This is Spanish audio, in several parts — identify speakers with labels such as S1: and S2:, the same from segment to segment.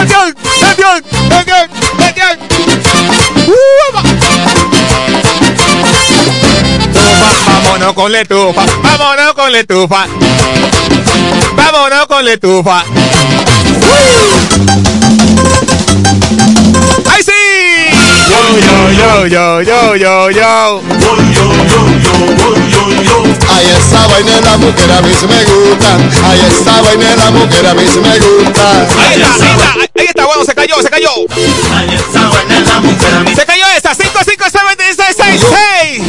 S1: ¡Atención! Tufa, vámonos con la estufa, vámonos con la estufa. Vámonos con la estufa. ¡Ay sí! Yo, yo, yo, yo, yo, yo,
S2: Ay, esa vaina de la mujer a mí sí me gusta. Ay, esa vaina de la mujer a mí sí me gusta.
S1: Ahí está, ahí está, bueno, se cayó, se cayó. Se cayó esta, 5, 5, 7, 6, 6,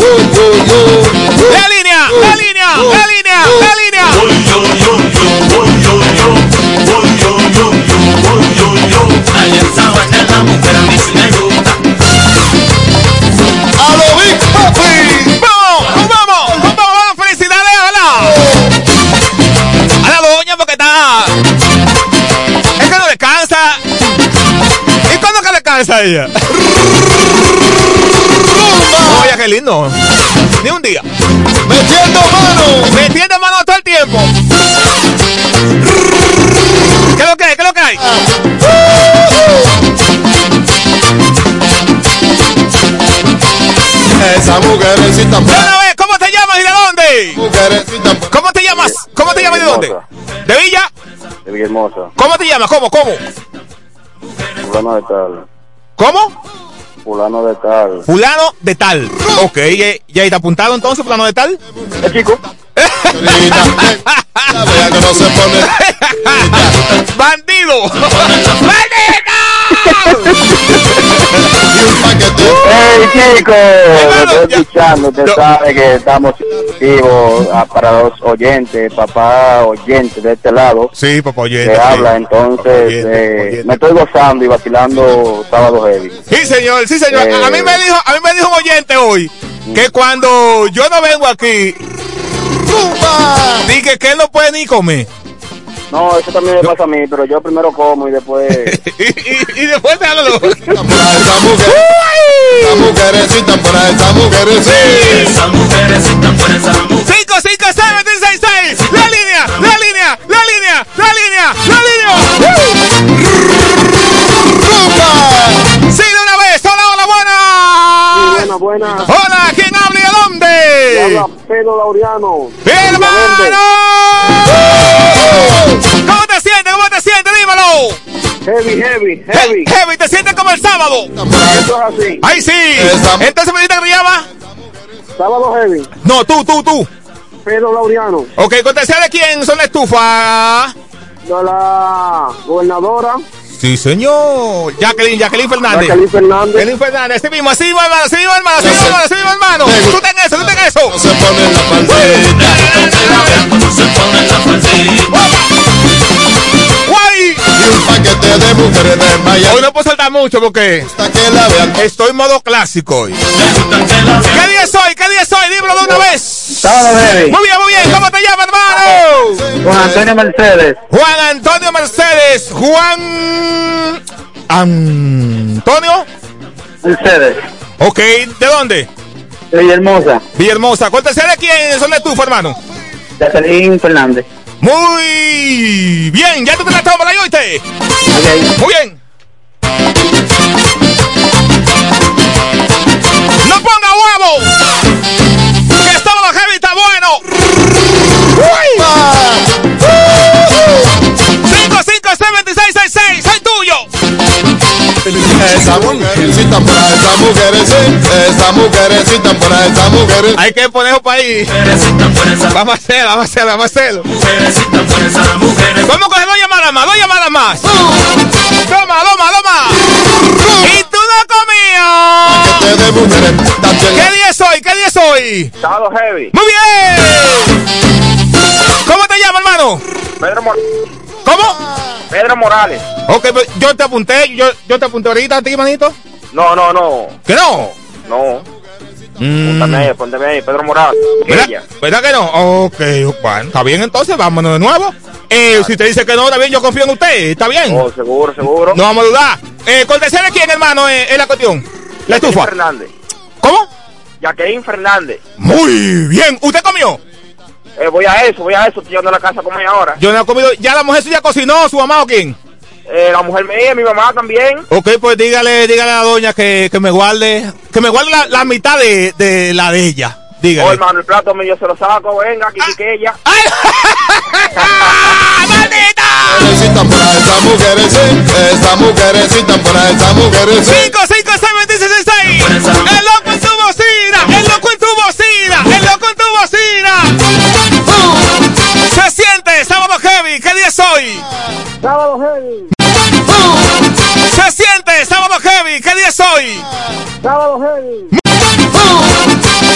S1: descansa ella? Oye, qué lindo. Ni un día.
S2: Metiendo mano.
S1: Metiendo mano todo el tiempo. ¿Qué es lo que hay? ¿Qué es lo que hay?
S2: Esa mujercita
S1: una vez, ¿cómo te llamas y de dónde? ¿Cómo te llamas? ¿Cómo te llamas y de dónde? ¿De Villa?
S3: De Villahermosa,
S1: ¿Cómo te llamas? ¿Cómo? ¿Cómo?
S3: fulano de tal,
S1: ¿Cómo?
S3: fulano de tal.
S1: Fulano de tal. Ok, ya, está apuntado entonces, fulano de tal.
S3: El chico.
S1: ¡Bandido! ¡Bandido!
S2: Y un paquete.
S3: ¡Hey chico!
S1: Hermano,
S3: Estoy
S1: ya-
S3: escuchando, usted
S1: No.
S3: sabe que estamos vivos ah, para los oyentes, papá oyente de este lado
S1: Sí, papá oyente.
S3: que
S1: sí.
S3: habla, entonces
S1: Oyente,
S3: eh,
S1: oyente.
S3: me estoy gozando y vacilando sábado heavy.
S1: Sí, señor, sí, señor. A, a mí me dijo, a mí me dijo un oyente hoy que cuando yo no vengo aquí,
S2: ¡Zumba!
S1: dije que él no puede ni comer.
S3: No, eso también me pasa a mí, pero yo primero como y después...
S1: y, y, y después te hablo.
S2: Por esa mujer. Esa mujercita por ahí, esa mujercita.
S4: Esa mujer es tan buena, esa mujer.
S1: 5, 5, 7, 6, 6. La línea, la línea, la línea, la línea, la línea.
S2: ¡Zumba!
S1: Sí, de una vez. Hola, hola, buena.
S3: Buena, buena.
S1: Hola, ¿quién habla y de
S3: Habla? Pedro Laureano.
S1: ¡Hermano! ¿Cómo te sientes? ¿Cómo te sientes? Dímelo.
S3: Heavy, heavy, heavy.
S1: He- Heavy, ¿te sientes como el sábado?
S3: Eso es así.
S1: ¡Ay, sí!
S2: Esa-
S1: Entonces me dijiste que me llama.
S3: Sábado heavy.
S1: No, tú, tú, tú.
S3: Pedro Laureano.
S1: Ok, cortesía de quién son la estufa.
S3: De la gobernadora.
S1: Sí, señor. Jacqueline, Jacqueline Fernández.
S3: Jacqueline Fernández.
S1: Jacqueline Fernández, así mismo, así hermano, así hermano, así hermano, así mismo, hermano. Tú ten eso, tú ten eso.
S2: No se pone la faldita.
S4: Cuando se pone la faldita.
S2: Mujeres de Miami.
S1: Hoy no puedo saltar mucho porque estoy en modo clásico hoy. ¿Qué día es hoy? ¿Qué día es hoy? Dímelo de una vez.
S3: Sábado.
S1: Muy bien, muy bien. ¿Cómo te llamas, hermano?
S3: Con Antonio Mercedes.
S1: Juan Antonio Mercedes. Juan... Antonio.
S3: Mercedes.
S1: Ok, ¿de dónde?
S3: De Villahermosa.
S1: Villahermosa. ¿Cortesía de quién son de estufa, hermano?
S3: Jacqueline Fernández.
S1: Muy bien. ¿Ya tú te la tomas, la oíste? Muy bien. ¡No ponga huevo! ¡Que estaba la heavy está bueno! ¡Uy! 5, 5, 7, 6, 6, 6, soy tuyo.
S2: Esa mujercita por ahí, esa mujercita. Esa mujercita por ahí, esa mujer.
S1: Hay que poner para ahí. Vamos a hacerlo, vamos a hacerlo, vamos a hacerlo.
S4: esa mujer.
S1: Vamos a coger dos llamadas más, dos llamadas más. Toma, toma, toma. Y tú no comías. ¿Qué día es hoy? ¿Qué día es hoy?
S3: Sábado heavy.
S1: Muy bien. ¿Cómo te llamas, hermano?
S3: Pedro, Mor-
S1: ¿Cómo?
S3: Pedro Morales.
S1: Ok, pues, yo te apunté, yo, yo te apunté ahorita a ti, manito.
S3: No, no, no.
S1: ¿Que no?
S3: No.
S1: Mm,
S3: Póntame ahí, póntame ahí. Pedro Morales.
S1: ¿verdad? ¿Verdad que no? Ok, bueno, está bien entonces, vámonos de nuevo. Eh, si te dice que no, está bien, yo confío en usted, está bien.
S3: Oh, seguro, seguro.
S1: No vamos a dudar. Eh, cortesía de quién, hermano, eh, es la cuestión. La
S3: Jacqueline
S1: estufa.
S3: Fernández.
S1: ¿Cómo?
S3: Jacqueline Fernández.
S1: Muy bien. ¿Usted comió?
S3: Eh, voy a eso, voy a eso. Estoy llegando a la casa como es ahora.
S1: Yo no he comido. ¿Ya la mujer suya cocinó, su mamá o quién?
S5: Eh, la mujer mía, mi mamá también.
S1: Ok, pues dígale, dígale a la doña que, que me guarde, que me guarde la, la mitad de, de la de ella.
S5: Oh,
S1: Dígale.
S5: hermano, el plato mío se lo saco, venga, quiquiqueya.
S1: ¡Ay! ¡Maldita!
S2: Necesitan para esa mujeres, sí. Esa mujeres necesitan para esa mujeres, sí.
S1: 5, 5, 6, 26, 6. El loco en tu bocina. El loco en tu bocina. El loco en tu bocina. Se siente sábado heavy. ¿Qué día es hoy?
S5: Sábado heavy,
S1: Se siente sábado heavy. ¿Qué día es hoy?
S5: sábado heavy,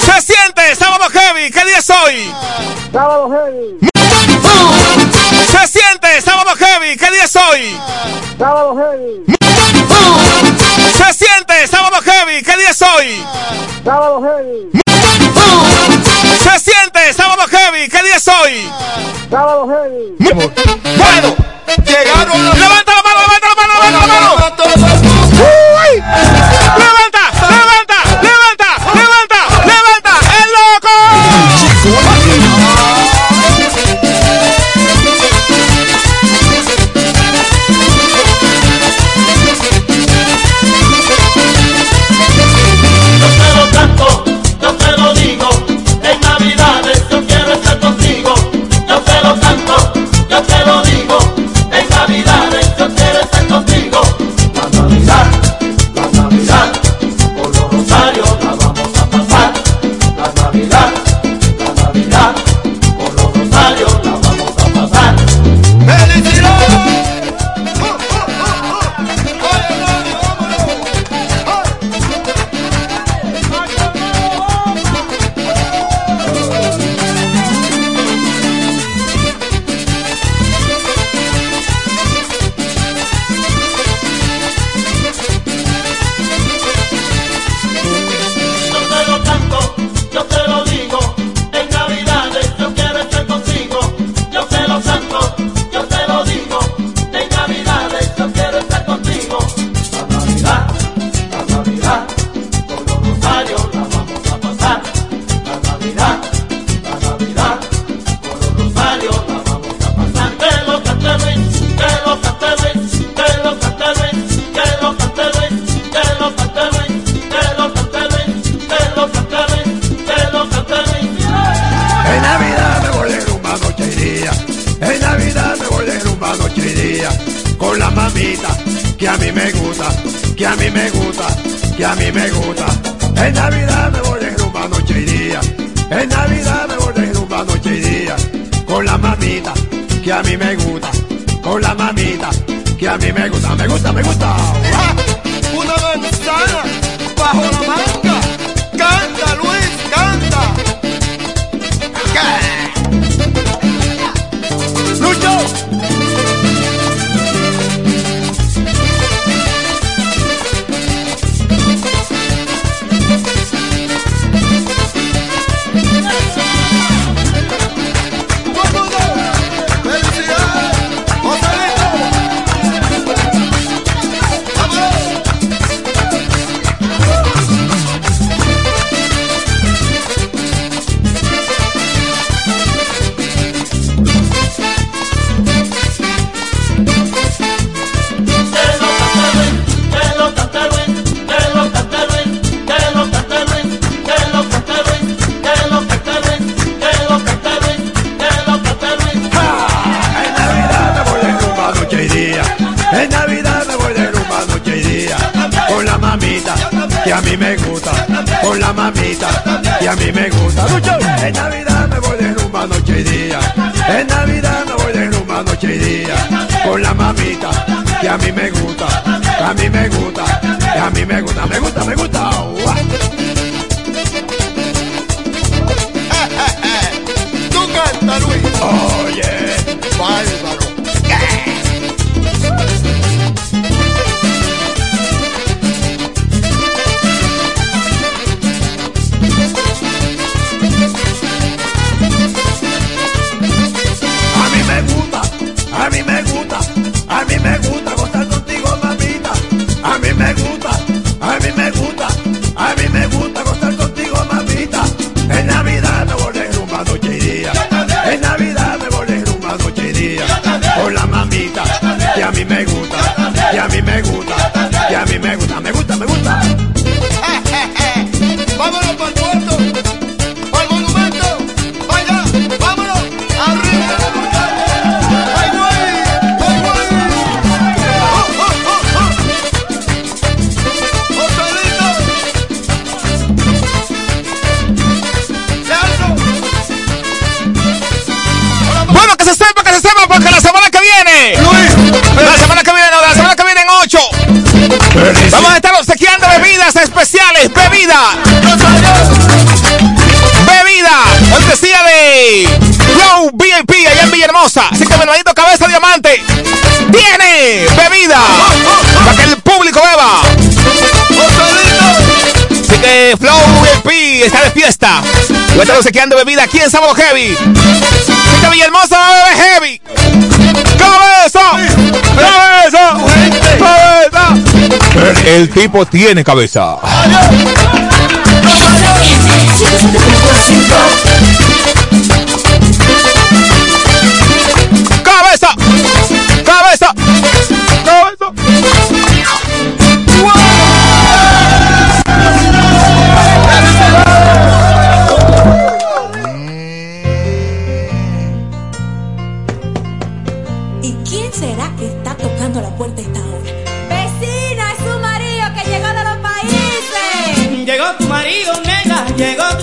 S1: Se siente sábado heavy. ¿Qué día es hoy?
S5: sábado heavy,
S1: Se siente sábado heavy. ¿Qué día es hoy?
S5: sábado heavy,
S1: Se siente sábado heavy. ¿Qué día es hoy?
S5: sábado heavy,
S1: Se siente sábado heavy. ¿Qué día es hoy?
S5: sábado heavy.
S1: Bueno,
S2: Llegaron
S1: levanta la mano, levanta la mano, levanta la mano.
S4: Con la
S6: mamita que a mí me gusta, que a mí me gusta, que a mí me gusta. En Navidad me voy de rumba noche y día. En Navidad me voy de rumba noche y día. Con la mamita que a mí me gusta, con la mamita que a mí me gusta, me gusta, me gusta. En Navidad me voy de rumba noche y día. En Navidad me voy de rumba noche y día. Con la mamita que a mí me gusta. A mí me gusta. A mí. Me gusta, me gusta.
S1: está de fiesta. Cuéntanos sequeando bebida aquí en Sábado Heavy. Chica Villahermosa, bebé Heavy. ¡Cabeza! ¡Cabeza! ¡Cabeza! El tipo tiene cabeza.
S7: llegó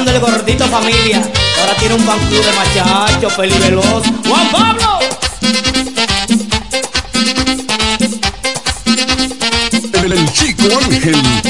S8: Armando el gordito familia. Ahora tiene un fan club de machachos, Feli Veloz, Juan Pablo.
S9: El, el chico Ángel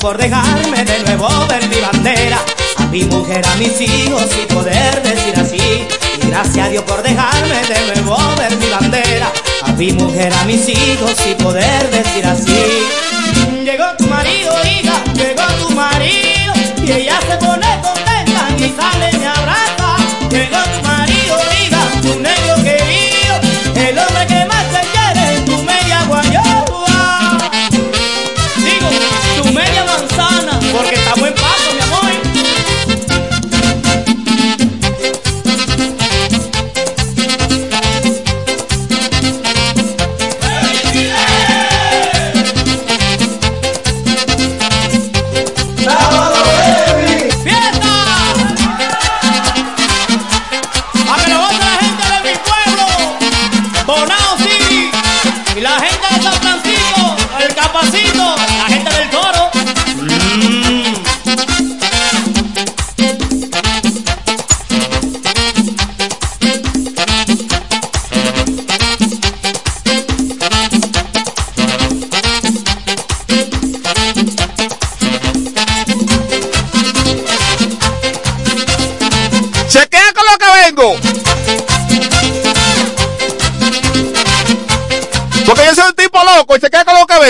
S8: por dejarme de nuevo ver mi bandera, a mi mujer, a mis hijos y poder decir así. Y gracias a Dios por dejarme de nuevo ver mi bandera, a mi mujer, a mis hijos y poder decir así.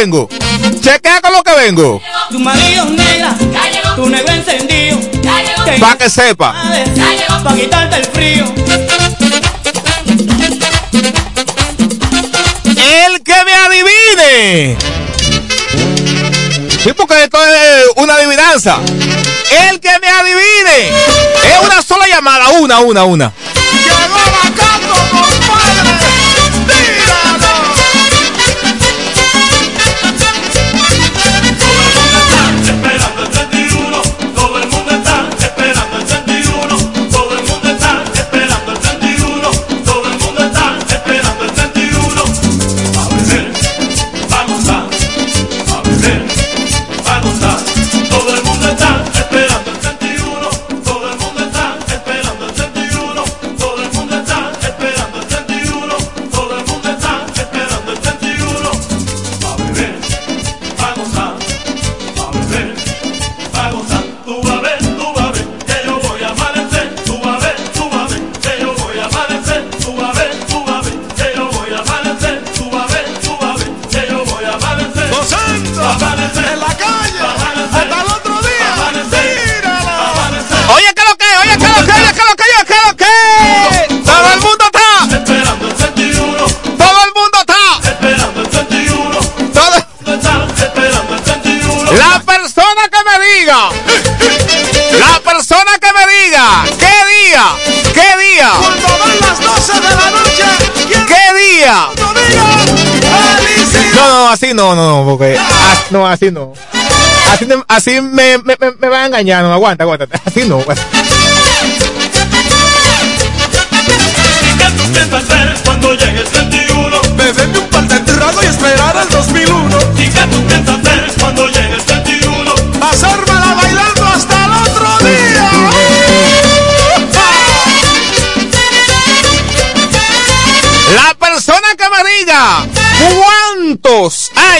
S1: Chequea con lo que vengo.
S7: Tu marido negra, ya tu negro encendido.
S1: Para que sepa.
S7: Para quitarte el frío.
S1: El que me adivine. Sí, porque esto es eh, una adivinanza. El que me adivine. Es una sola llamada. Una, una, una. así no, no, no, porque no, así no. Así, así me, me, me, me va a engañar, no, aguanta, aguanta. Así no. Pues.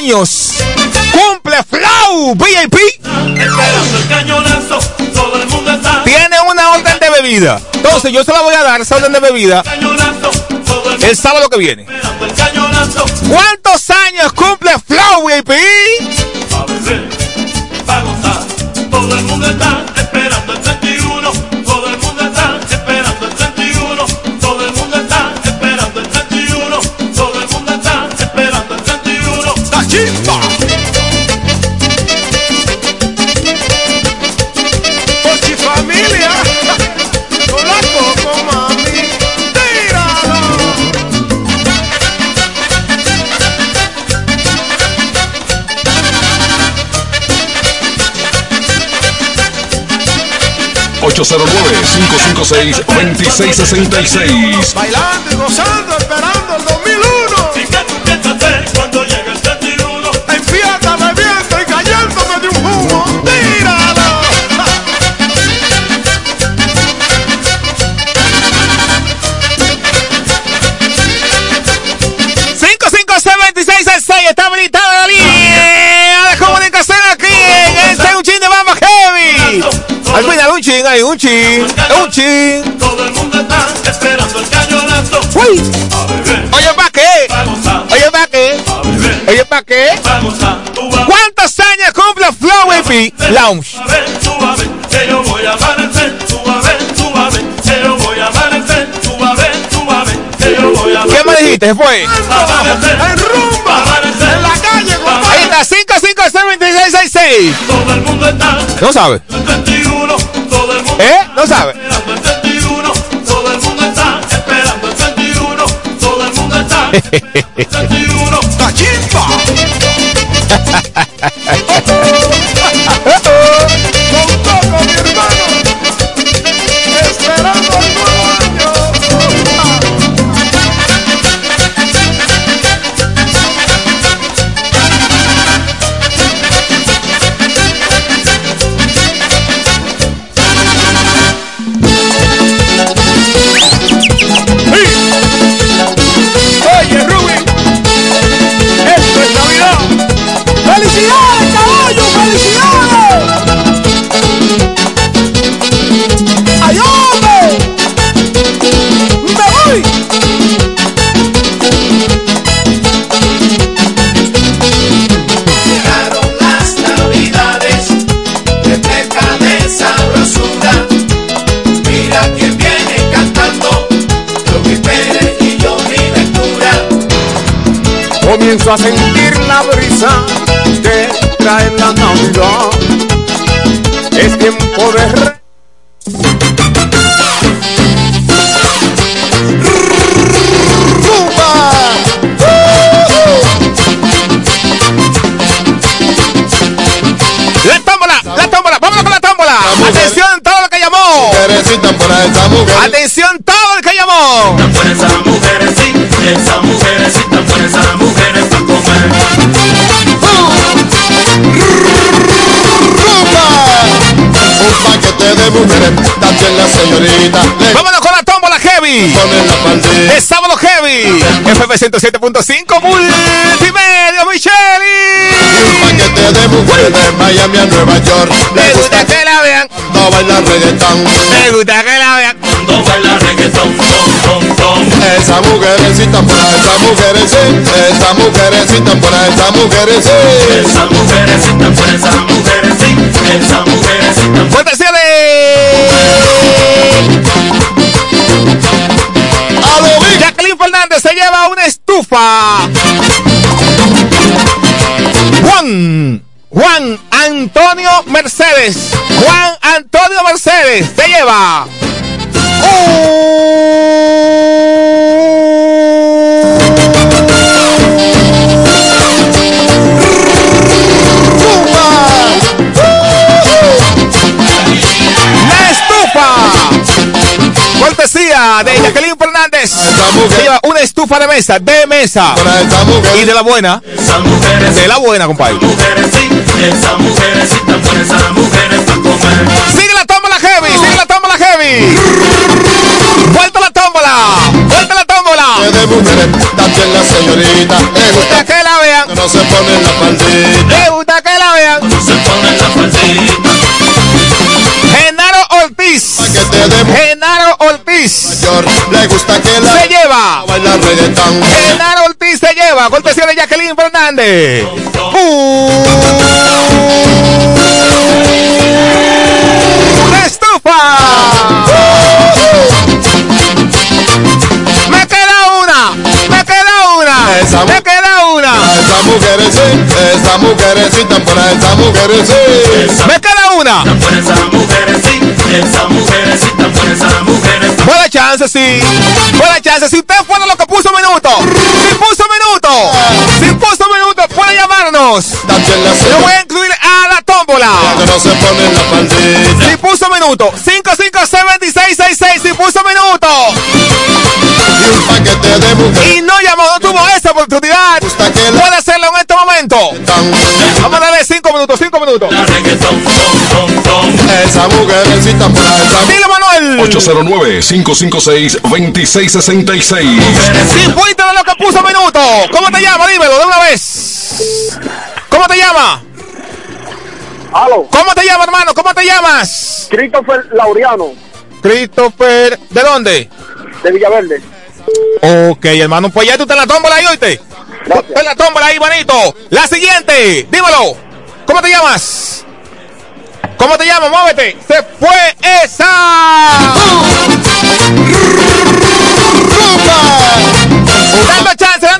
S1: años. Cumple Flow VIP. Tiene una orden de bebida. Entonces yo se la voy a dar, esa orden de bebida,
S10: el
S1: sábado que viene. ¿Cuántos años cumple Flow VIP?
S9: 809-556-2666.
S4: Bailando y gozando. un
S1: chin, un chin.
S10: Todo el mundo está esperando el cañonazo.
S1: Uy. Oye, ¿pa' qué? Oye, ¿pa' qué? Oye, ¿pa' qué? ¿Cuántas años cumple Flow EP Lounge?
S10: que yo voy a amanecer, que yo voy a que yo voy a
S1: ¿Qué me dijiste después?
S10: Amanecer,
S4: rumba, en la calle.
S1: Ahí está, 556
S10: Todo el mundo está.
S1: No sabe. ¿Eh? ¿No sabe?
S10: Esperando el 31, todo el mundo está. Esperando el 31, todo el mundo está. 31,
S1: cachimba.
S11: Comienzo a sentir la brisa que trae la Navidad. Es tiempo de
S12: mujeres,
S2: date la señorita. Le
S1: Vámonos con la tómbola heavy. De sábado heavy. FB 107.5 Multimedia Micheli.
S2: Un paquete de mujeres de Miami a Nueva York.
S1: Me gusta que la vean.
S2: no baila reggaetón.
S1: Me gusta que la vean.
S12: Cuando baila reggaetón, tom, tom, tom.
S2: Esa mujerecita por ahí, esa mujeres sí. Esa mujerecita por ahí, esa mujeres sí.
S12: Esas mujeres, sí, tan por esas mujeres,
S1: Mercedes. Juan Antonio Mercedes se lleva. Estufa. Cortesía de Jacqueline Fernández. Se lleva una estufa de mesa, de mesa. Y de la buena. De la buena, compadre.
S12: Esas mujeres, sí, tan esas mujeres para comer.
S1: Sigue la tómbola heavy, sigue la tómbola heavy. Vuelta la tómbola, vuelta la tómbola.
S2: de mujeres, date la señorita. Le
S1: gusta que la vean,
S2: que no se pone la faldita.
S1: me gusta que la vean.
S12: Se pone la faldita,
S1: Genaro Ortiz, Genaro Ortiz
S2: York. Le gusta que la
S1: se lleva. Genaro se lleva. Cortesía de Jacqueline Fernández. Una estufa. Me queda una, me queda una,
S2: Esa
S1: me queda una.
S2: Esa mujeres sí. Esa mujerecita por ahí, esa mujeres sí.
S1: Me queda una.
S12: tan por mujeres, sí, tan por esas mujeres.
S1: Buena chance, sí. Buena chance. Si usted fuera lo que puso minuto.
S2: La
S1: Lo voy a incluir a la tómbola. Si puso minuto. 55666. Si puso minuto.
S2: Y un paquete de mujeres.
S1: Y no llamó, no tuvo esa oportunidad. Puede hacerlo en este momento. Vamos a darle 5 minutos, 5 minutos.
S2: Esa por esa
S1: Dile, Manuel.
S9: 809-556-2666.
S1: Si fuiste de lo que puso minuto. ¿Cómo te llama? Dímelo de una vez. ¿Cómo te llama?
S5: Aló,
S1: ¿Cómo te llama, hermano? ¿Cómo te llamas?
S5: Christopher Laureano,
S1: Christopher, ¿de dónde?
S5: de Villaverde.
S1: Ok, hermano, pues ya tú estás en la tómbola ahí, oíste. En la tómbola ahí, manito. La siguiente, dímelo. ¿Cómo te llamas? ¿Cómo te llamas? Muévete. Se fue esa. Dando chance, dando chance,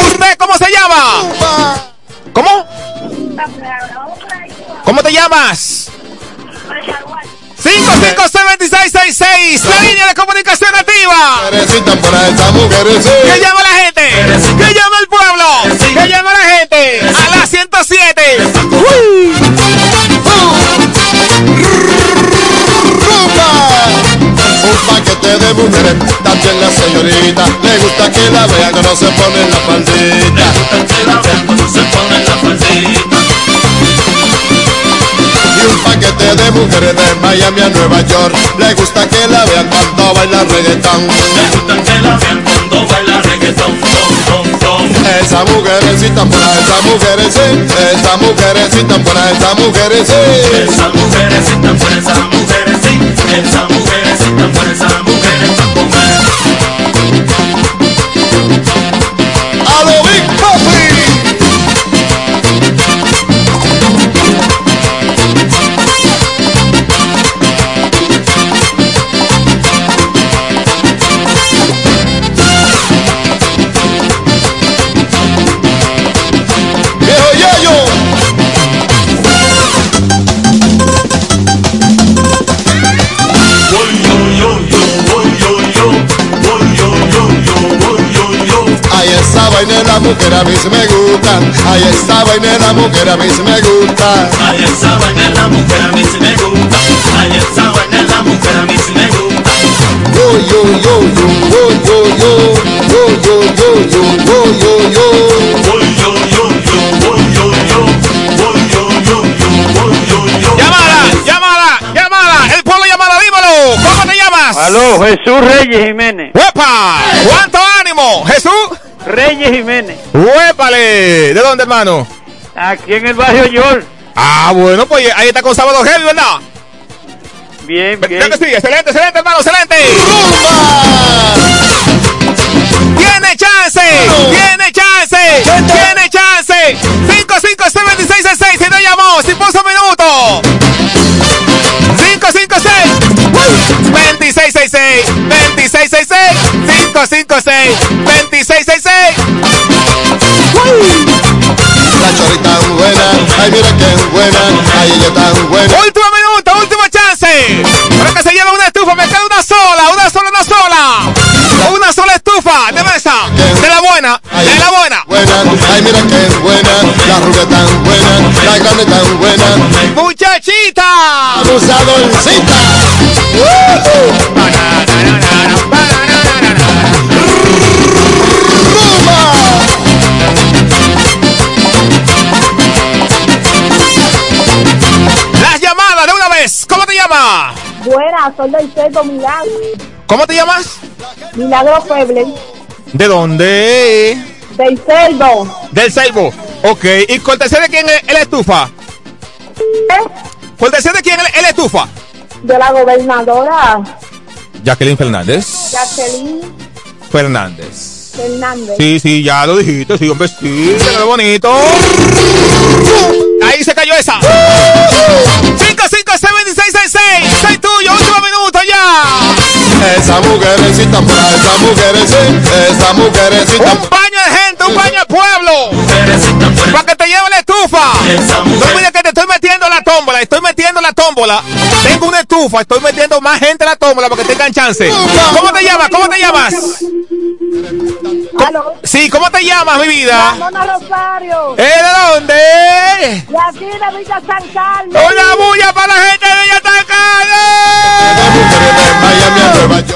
S1: ¿Usted cómo se llama? ¿Cómo? ¿Cómo te llamas? 556-2666, la línea de comunicación activa. Que llama la gente, que llama al pueblo, que llama la gente a la 107. Uy.
S2: De mujeres, date la señorita. Le gusta que la vean, que no se pone la faldita.
S12: Que la vean cuando se pone la faldita.
S2: Y un paquete de mujeres de Miami a Nueva York. Le gusta que la vean cuando baila reggaetón.
S12: Me gusta que la vean cuando baila reggaetón, tom, tom, tom.
S2: Esa mujerecita por esa mujeres sí. Esa mujerecita por esa mujeres sí.
S12: Esas mujeres, sí, tan por esas mujeres, sí, tan por mujeres para
S2: mujer a mí sí me gusta. Ay, esa vaina la mujer a mí sí me gusta.
S4: Ay, esa vaina la mujer a mí sí me gusta. Ay, esa vaina la mujer a mí sí me gusta.
S2: Yo, yo, yo, yo, yo, yo, yo, yo, yo, yo, yo, yo, yo, yo.
S4: Yo, yo, yo, yo, yo, yo.
S1: Llámala, llámala, llámala. El pueblo llamada, dímelo. ¿Cómo te llamas?
S13: Aló, Jesús Reyes Jiménez.
S1: ¡Huepa! ¿Cuánto ánimo? ¿Jesús?
S13: Reyes Jiménez.
S1: ¡Huépale! ¿De dónde, hermano?
S13: Aquí en el barrio York.
S1: Ah, bueno, pues ahí está con Sábado Heavy, ¿verdad?
S13: Bien, bien.
S1: Creo que sí, excelente, excelente, hermano, excelente. Tiene chance, tiene chance, tiene chance. 5, 5, 6, 26, 6, si no llamó, si puso minuto. 5, 5, 6, 26, 6, 6, 26, 6, 6, 5, 5, 6, 26, 6, 6.
S2: La chorita es buena, ay mira que es buena, ay ella tan buena.
S1: Último minuto, último chance. Para que se lleve una estufa, me queda una sola, una sola, una sola. Una sola estufa de mesa. De la buena, de la buena.
S2: Es buena, la rubia tan buena, la grande tan buena.
S1: Muchachita.
S2: Abusadorcita.
S1: Las llamadas de una vez. ¿Cómo te llamas?
S14: Buenas, soy del Cerdo Milagro.
S1: ¿Cómo te llamas?
S14: Milagro Feble.
S1: ¿De dónde?
S14: Del Cerdo.
S1: Del Seibo. Ok. ¿Y cortesía de quién es la estufa? ¿Cortesía de quién es la estufa?
S14: De la gobernadora
S1: Jacqueline Fernández.
S14: Jacqueline
S1: Fernández.
S14: Fernández.
S1: Sí, sí, ya lo dijiste, sí, hombre, sí, bonito. Ahí se cayó esa. 5, 5, 6, 26, 6, 6. Soy tuyo, último minuto ya.
S2: Esa mujerecita por esa mujerecita, esa mujerecita.
S1: Un baño de gente, un baño de pueblo. Que te lleve la estufa. No olvides que te estoy metiendo la tómbola, estoy metiendo la tómbola. Tengo una estufa, estoy metiendo más gente en la tómbola para que tengan chance. ¿Cómo te llamas? ¿Cómo te llamas?
S14: ¿Aló?
S1: Sí, ¿cómo te llamas, mi vida?
S14: Ramona Rosario.
S1: ¿Eh, de dónde?
S14: De aquí de Villa San Carlos.
S1: ¡Una bulla para la gente de Villa San Carlos!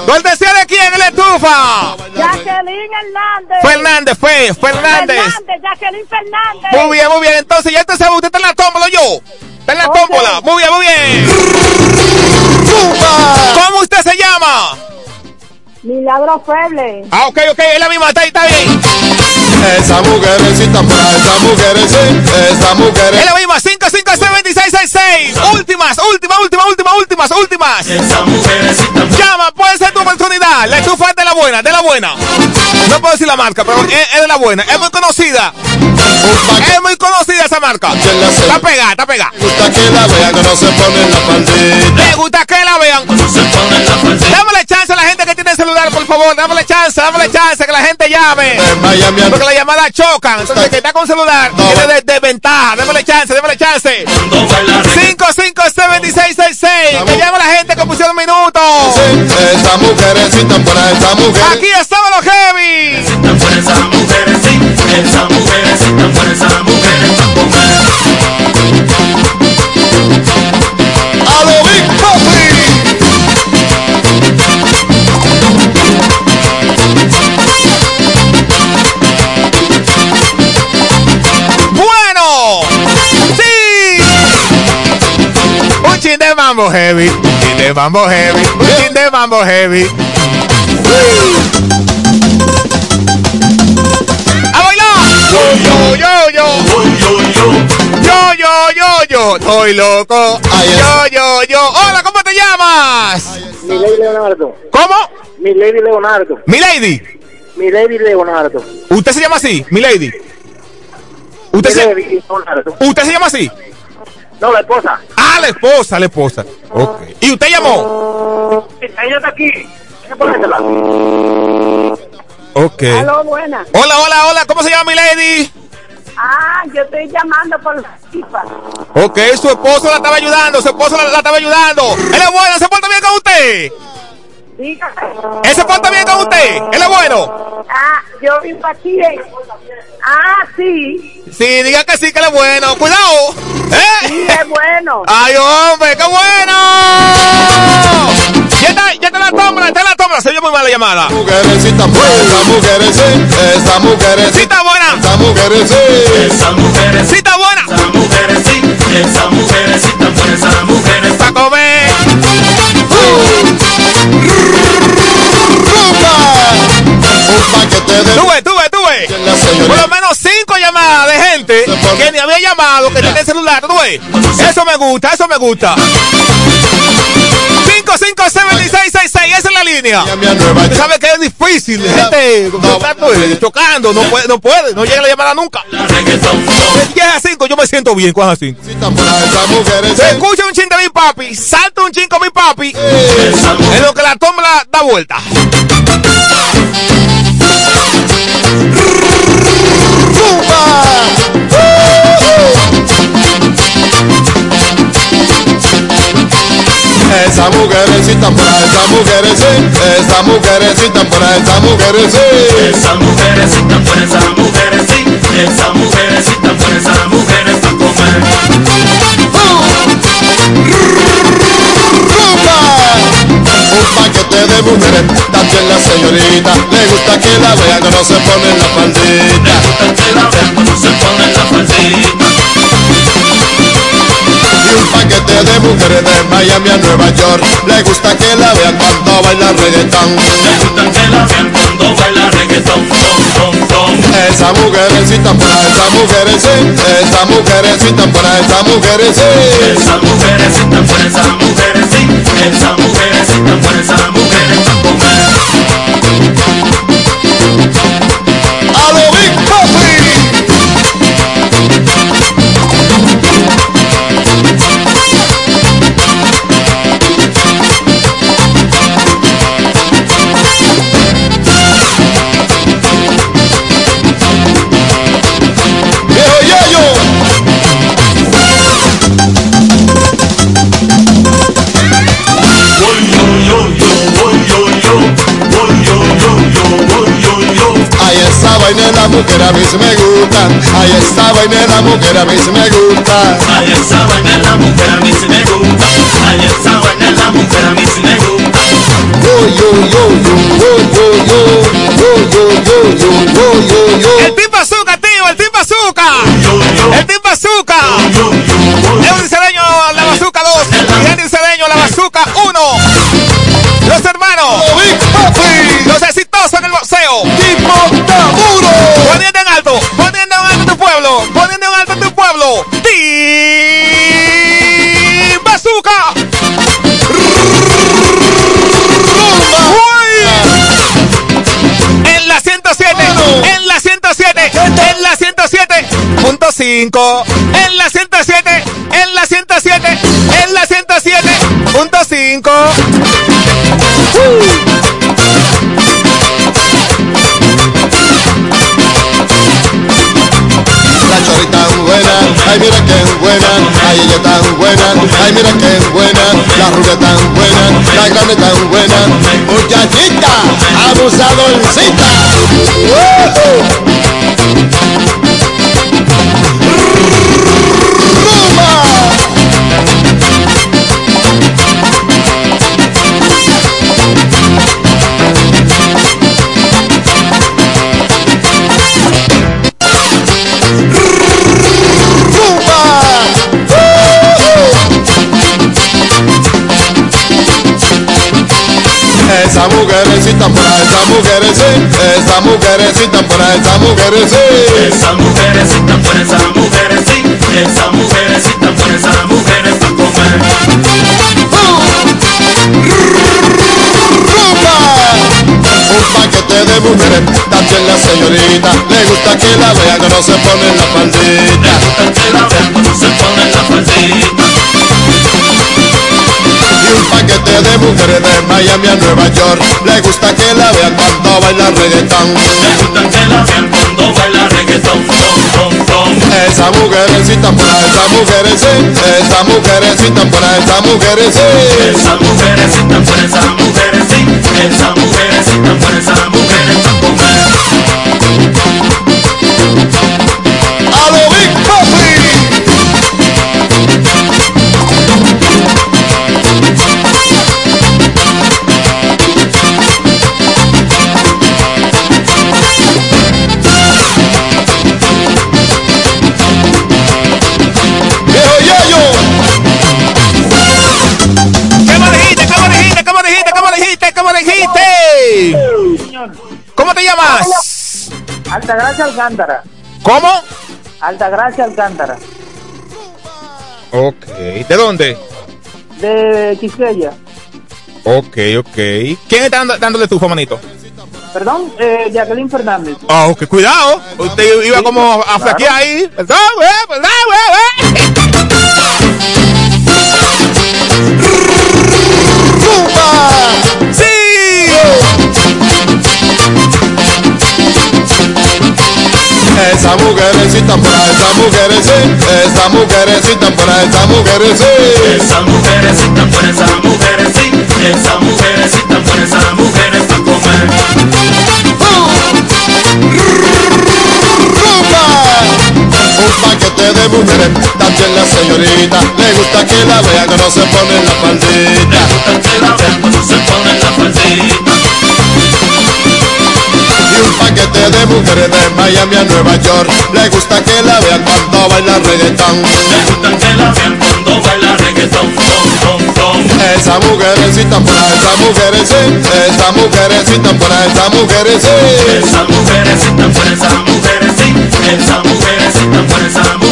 S1: ¿Dónde decía de quién en la estufa?
S14: Jacqueline Hernández.
S1: Fernández, fue, Fernández.
S14: Fernández, Jacqueline Fernández.
S1: Muy bien, muy bien. Entonces, ya usted sabe, usted está en la tómbola, yo. Está en la tómbola. Muy bien, muy bien. ¿Cómo usted se llama?
S14: Milagro Feble.
S1: Ah, ok, ok, es la misma, está, ahí, está bien.
S2: Esa mujerecita por ahí, esa mujerecita, esa
S1: Es
S2: mujerecita.
S1: la misma, 5, 5, 6, 26, 6, 6. Últimas, últimas, últimas, últimas, últimas, últimas. Llama, puede ser tu oportunidad. La estufa es de la buena, de la buena. No puedo decir la marca, pero es, es de la buena. Es muy conocida. Es muy conocida esa marca. Está pegada, está pegada.
S2: gusta que la vean que no se pone la faldita.
S1: Me gusta que la vean. Dámosle chance a la gente que tiene por favor, dámele chance, dámele chance que la gente llame.
S2: Miami,
S1: porque las llamadas chocan. Entonces, que está con celular no, tiene de, desventaja. Dámele chance, dámele chance. 557-2666. Que llame la gente que pusieron minutos.
S2: Esa mujerecita fuera esa mujer.
S1: Aquí estaban los heavy.
S4: Esa mujerecita fuera esa mujerecita fuera esa
S1: mujerecita fuera esa mambo heavy. Un chin de mambo heavy. Un chin de mambo heavy. ¡A bailar! Yo, yo, yo, yo. Yo, yo, yo, yo. Estoy loco. Yo, yo, yo. Hola, ¿cómo te llamas?
S5: Milady Leonardo.
S1: ¿Cómo?
S5: Milady Leonardo.
S1: Milady.
S5: Milady Leonardo.
S1: ¿Usted se llama así? Milady. ¿Usted se. ¿Usted se llama así?
S5: No, la esposa.
S1: Ah, la esposa, la esposa. Ok. ¿Y usted llamó?
S5: Ella está aquí. Hay que ponérsela.
S1: Ok.
S14: Aló, buena.
S1: Hola, hola, hola. ¿Cómo se llama Milady?
S14: Ah, yo estoy llamando por la FIFA.
S1: Ok, su esposo la estaba ayudando, su esposo la, la estaba ayudando. Él es bueno, se porta bien con usted.
S14: Dígame.
S1: Él se porta bien con usted. Él es bueno.
S14: Ah, yo vivo aquí. Ah, sí.
S1: Sí, diga que sí, que él es bueno. Cuidado. ¿Eh?
S14: Sí, es bueno.
S1: ¡Ay, hombre, qué bueno! Ya está, ya está la tómbola, está la tómbola. Se oyó muy mala llamada.
S2: Mujerecita buena, esa mujer sí, esa mujer sí.
S1: está buena.
S2: Esa mujer sí.
S12: Esa mujer
S1: Sí está buena.
S12: Esa mujer sí. Esa mujer sí tan buena. Esa mujer es
S1: Para comer. Tuve, tuve, tuve. Por lo menos cinco llamadas de gente que ni había llamado, que tiene celular. ¿Tú ves? Eso me gusta, eso me gusta. 557-2666, esa es la línea. Tú sabes que es difícil, gente chocando, no puede, no puede, no llega la llamada nunca. De 10 a 5 yo me siento bien con a 5.
S2: Esa mujer
S1: Se escucha un chin de mi papi, salta un chin con mi papi, en lo que la tómbola da vuelta.
S2: Esa mujercita por ahí, esa mujer mujercita, esa mujercita por ahí, esa mujer mujercita.
S12: Esa mujercita por esa mujercita, esa mujercita por esa mujer para comer.
S2: De mujeres, también la señorita, le gusta que la vean no se pone la faldita.
S12: Que la vean cuando se pone la faldita.
S2: Y un paquete de mujeres de Miami a Nueva York, le gusta que la vean cuando baila reggaetón.
S12: Le gusta que la vean cuando baila reggaetón. Tom, tom, tom.
S2: Esa mujerecita por ahí, esa mujer sí, esa mujerecita por ahí, esa mujer sí.
S12: Esa mujer sí tan buena. Esa mujer
S2: a mí sí me gusta. Ay, esa vaina de la mujer a mí sí me gusta.
S12: Ay, esa vaina la mujer a mí sí me gusta. Ay, esa vaina la mujer a mí sí me gusta.
S2: Yo, yo, yo, yo, yo, yo, yo, yo, yo, yo, yo, yo, yo, yo.
S1: El Team Bazooka, tío, el.
S12: Yo, yo,
S1: El
S12: yo, woy.
S1: Edwin Cedeño, la Bazooka 2. Y Edwin Cedeño, la Bazooka 1. Los hermanos. Los exitosos en el boxeo.
S2: Tipo Tamuro.
S1: Poniendo en alto, tu pueblo, poniendo en alto tu pueblo. Team Bazooka. En la 107, en la 107, en la 107.5, en la 107, en la 107, en la 107.5.
S2: ella tan buena, ay mira que es buena, la rubia tan buena, la grande tan buena, muchachita, abusadorcita. ¡Woo! mujeres, esa mujercita fuera esa mujer Esa mujercita fuera esa mujer
S12: esa mujercita fuera esa mujer para comer.
S2: Un paquete de mujeres, también la señorita, le gusta que la vea que no se pone la faldita.
S12: Le gusta que la vea que no se pone la faldita.
S2: Y un paquete de mujeres de Miami a Nueva York, le gusta que la vean cuando baila reggaetón.
S12: Le gusta que la vean cuando baila reggaetón. Tom, tom, tom.
S2: Esa mujerecita por ahí, esa mujer sí, esa mujerecita por ahí, esa mujer sí.
S12: Esa mujer sí tan buena. Esa mujer sí. Esa mujer sí tan buena. Esa mujer
S14: Altagracia Alcántara.
S1: ¿Cómo?
S14: Altagracia Alcántara.
S1: Ok. ¿De dónde?
S14: De Quisqueya.
S1: Ok, ok. ¿Quién está dando- dándole estufa, manito?
S14: Perdón, eh, Jacqueline Fernández.
S1: Ah, ok, cuidado. Usted iba como a flaquear ahí. ¿Verdad,
S2: Esa mujerecita por ahí, esa mujeres sí, esa mujerecita por ahí, esa mujeres sí.
S12: Esa mujerecita por esa mujeres sí, esa mujerecita por esa mujeres pa' comer.
S2: Un paquete de mujeres, también la señorita, le gusta que la vean que no se pone la faldita.
S12: Que la vean cuando se pone la faldita.
S2: De mujeres de Miami a Nueva York, le gusta que la vean cuando baila reggaetón.
S12: Le gusta que la vean cuando baila reggaetón, tom, tom, tom.
S2: Esa mujerecita por ahí, esa mujeres sí, esa mujerecita por ahí, esa mujeres sí.
S12: Esa mujerecita por esa mujeres sí, esa mujerecita por esa mujeres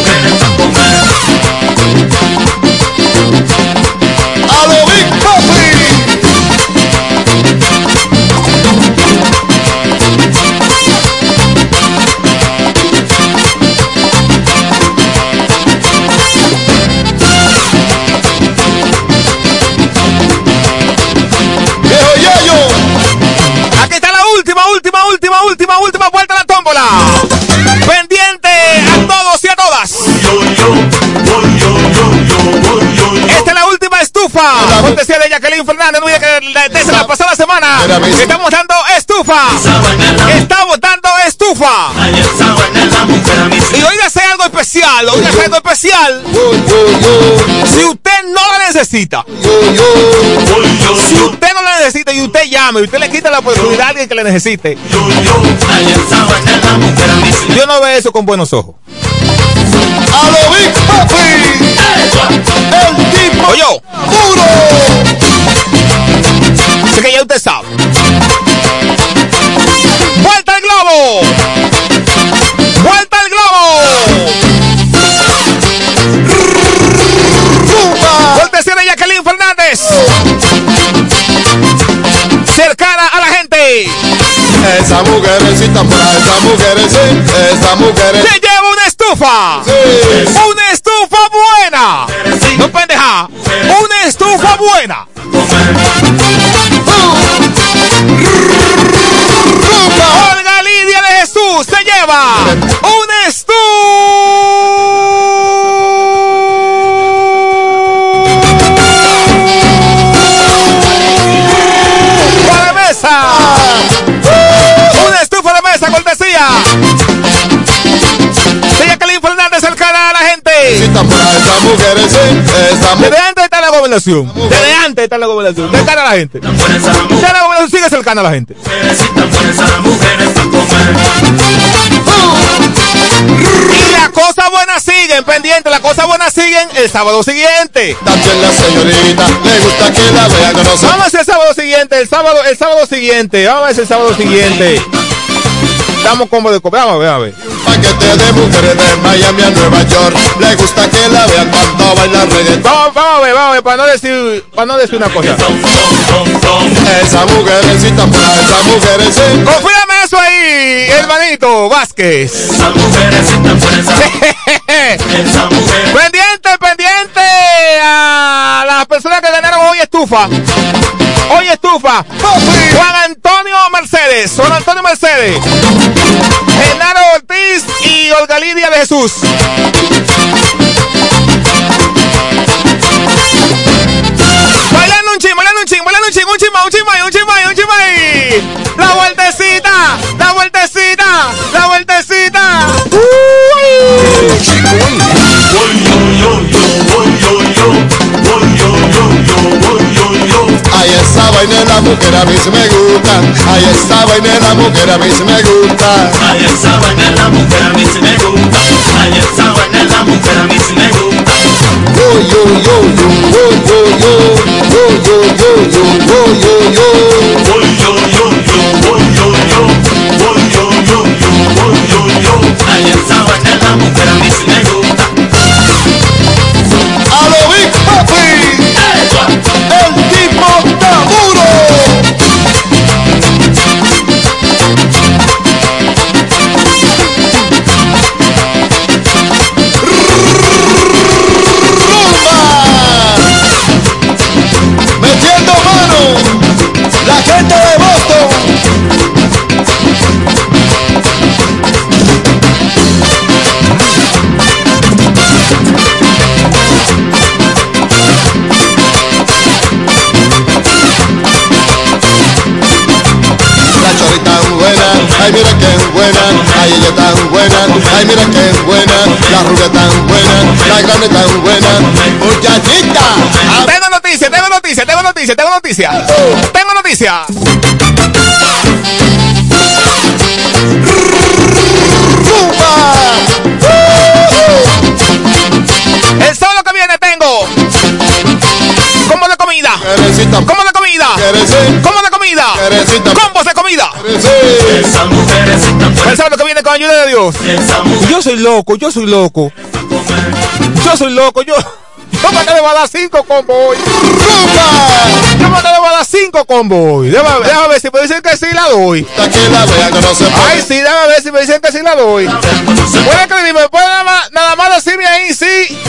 S1: estamos dando estufa. Estamos dando estufa. Y hoy hace algo especial, hoy hace algo especial. Si usted no la necesita, si usted no la necesita y usted llame y usted le quita la oportunidad a alguien que le necesite, yo no veo eso con buenos ojos.
S2: A lo Big Papi. El tipo
S1: Oye,
S2: Esa mujerecita por ahí, esa mujeres sí, esa mujeres.
S1: Se lleva una estufa.
S2: Sí.
S1: Una estufa buena. No pendeja. Una estufa buena. esa cortesía. De Jacqueline Fernández cercana a la gente. Desde antes está la gobernación. Desde antes está la gobernación. De cara a la gente. Ya la gobernación sigue cercana a la gente. Necesitan fuerza las mujeres para comer buenas siguen, pendiente, las cosas buenas siguen el sábado siguiente.
S2: También la señorita, le gusta que la no se
S1: Vamos a hacer el sábado siguiente, el sábado, el sábado siguiente, vamos a hacer el sábado siguiente. Estamos como de cobrar, vamos a ver,
S2: paquete de mujeres de Miami a Nueva York. Le gusta que la vean cuando baila reggaetón.
S1: Vamos, vamos a ver, vamos a ver, para no decir, para no decir una cosa.
S2: Esa ahí, esa mujeres sí.
S1: Confírame eso ahí, hermanito Vázquez. pendiente, pendiente a las personas que ganaron hoy estufa. Hoy estufa. Juan Antonio Mercedes. Juan Antonio Mercedes. Genaro Ortiz y Olga Lidia de Jesús. Bailando un ching, bailando un ching, bailando un ching, un ching un ching un ching un ching más. La vueltecita, la vueltecita,
S2: mujer a mí sí me gusta. Ay, esa vaina de la mujer a mí sí me gusta.
S12: Ay, esa vaina de la mujer a mí sí me gusta.
S1: Tengo noticias. El sábado que viene tengo. Como la comida. Como la comida. Como la comida. Combos de comida. El sábado que viene con ayuda de Dios. Yo soy loco, yo soy loco. Yo soy loco, yo. Tómate de bala 5 convoy. ¡Rumba! Tómate de bala 5 convoy. Déjame, déjame ver si me dicen que sí la doy. Ay, sí, déjame ver si me dicen que sí la doy. Pueden escribirme, pueden nada más, nada más decirme ahí, sí.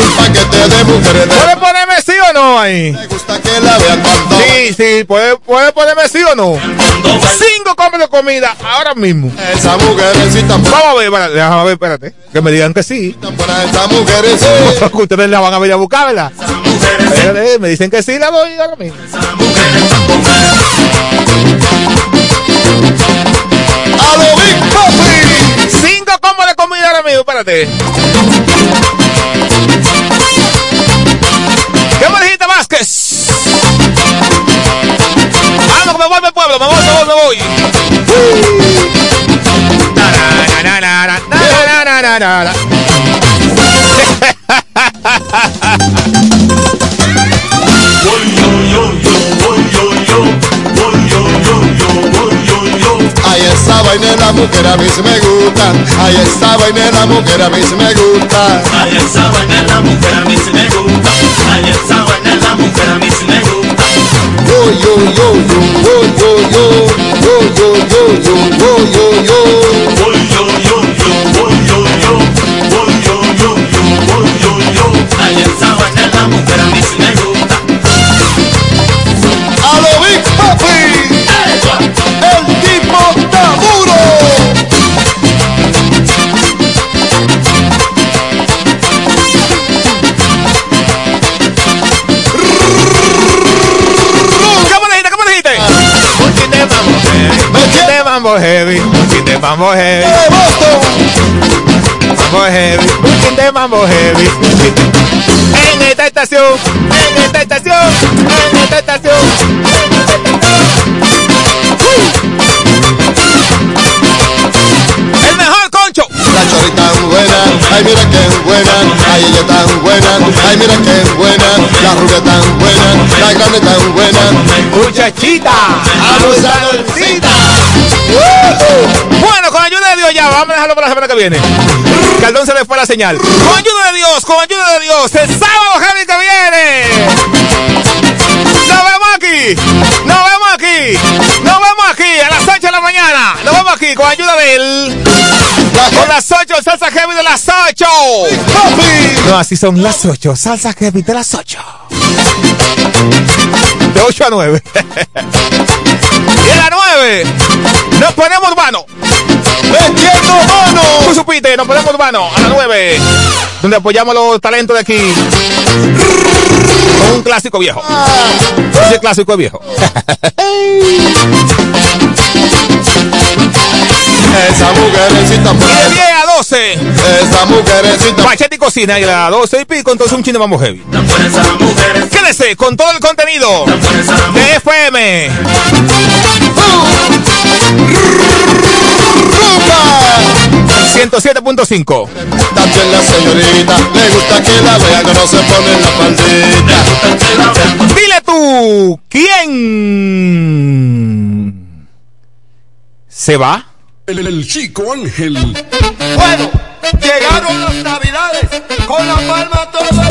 S2: Un paquete de mujeres de
S1: Puede ponerme sí o no ahí.
S2: me gusta que la vea cuando
S1: Sí, sí, puede, puede ponerme sí o no. Cinco combos de comida ahora mismo.
S2: esa mujercita
S1: Vamos a ver, espérate, déjame ver, espérate. Que me digan que sí.
S2: esa mujercita.
S1: Que ustedes la van a ver a buscar, ¿verdad? Espérate, me dicen que sí la doy ahora mismo.
S2: A lo Big Papi.
S1: Cinco combos de comida ahora mismo, espérate. Vázquez. Ah, no, me voy, me pueblo, me voy, me voy, me voy.
S2: Ahí esa vaina la mujer a mí se me gusta. Ahí esa vaina la mujer a mí se me gusta.
S12: Ahí esa vaina la mujer a mí se me gusta mujer a mí.
S2: Yo, yo, yo, yo, yo, yo, yo, yo, yo, yo, yo, yo, yo, yo.
S1: Mambo heavy. Un chin de mambo heavy. De
S2: Boston.
S1: Mambo heavy. Un chin de mambo heavy. En esta estación. En esta estación. En esta estación. El mejor concho.
S2: La chorita tan buena, ay mira qué buena, ay ella tan buena, ay mira qué buena, la rubia tan buena, la grande tan buena,
S1: Muchachita.
S2: abusadorcita.
S1: Bueno, con ayuda de Dios ya, vamos a dejarlo para la semana que viene. Caldón se le fue la señal. Con ayuda de Dios, con ayuda de Dios, el sábado heavy que viene. Nos vemos aquí, nos vemos aquí, nos vemos aquí a las 8 de la mañana. Nos vemos aquí con ayuda de él. Con las 8, salsa heavy de las 8. No, así son las 8, salsa heavy de las 8. De 8 a 9. y a las 9 nos ponemos urbano.
S2: Metiendo mano.
S1: Tú supiste, nos ponemos urbano a las 9. Donde apoyamos los talentos de aquí. Con un clásico viejo. Ese clásico viejo.
S2: Esa mujercita
S1: Y de
S2: buena,
S1: 10 a 12.
S2: esa
S1: Machete y cocina. Las 12 y pico, entonces un chino vamos heavy. Quédese con todo el contenido de FM.
S2: rumba.
S1: 107.5.
S2: También la señorita le gusta que la vean que no se pone en la faldita.
S1: Dile tú, ¿quién se va?
S9: El, el chico Ángel.
S4: Bueno, llegaron las navidades con la palma todo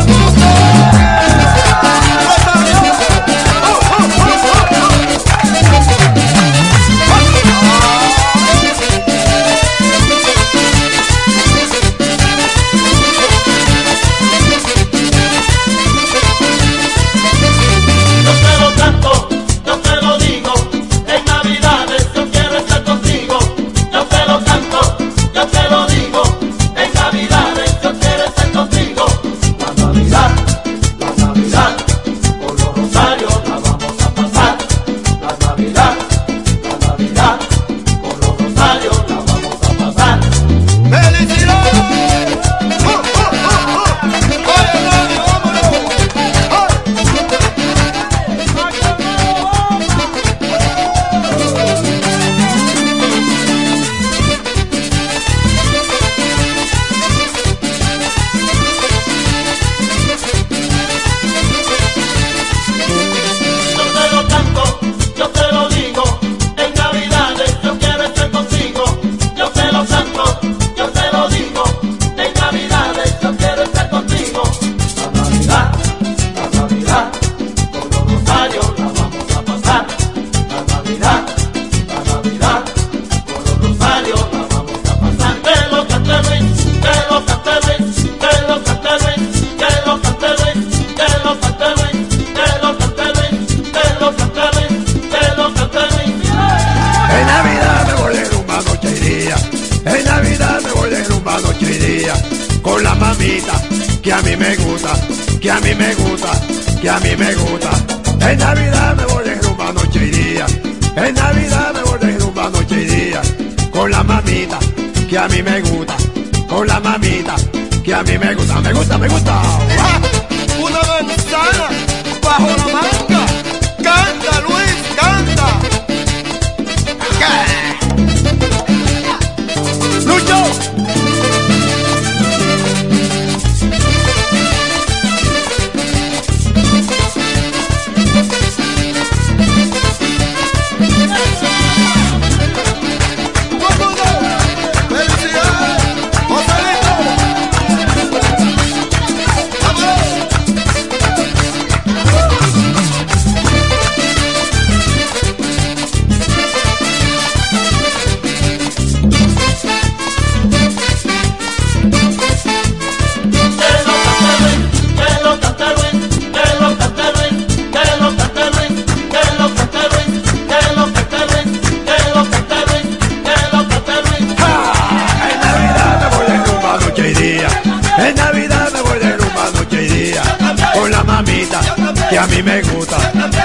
S6: que a mí me gusta.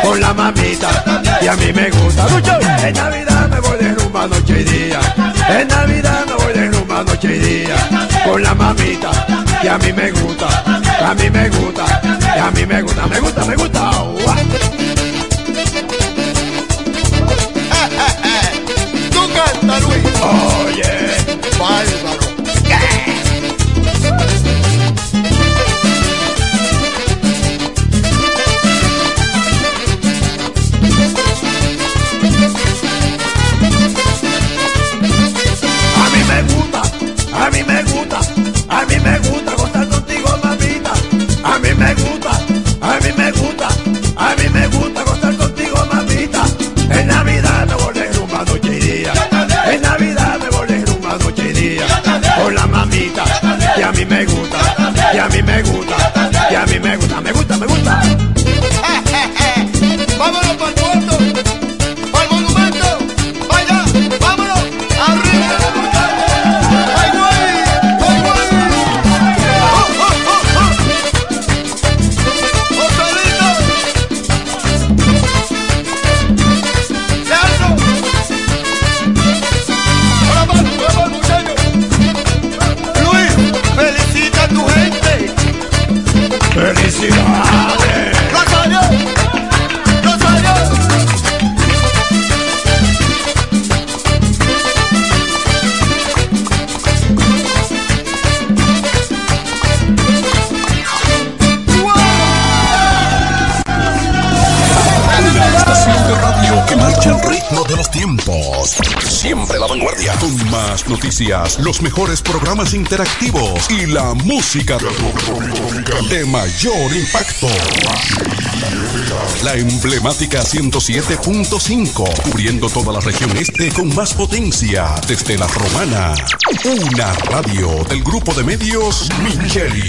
S6: Con la mamita que a mí me gusta. En Navidad me voy de rumba noche y día. En Navidad me voy de rumba noche y día. Con la mamita que a mí me gusta. A mí me gusta. Que a mí me gusta. Me gusta, me gusta. Ua.
S2: Tú
S9: noticias, los mejores programas interactivos y la música de mayor impacto. La emblemática 107.5, cubriendo toda la región este con más potencia desde la romana. Una radio del grupo de medios Micheli.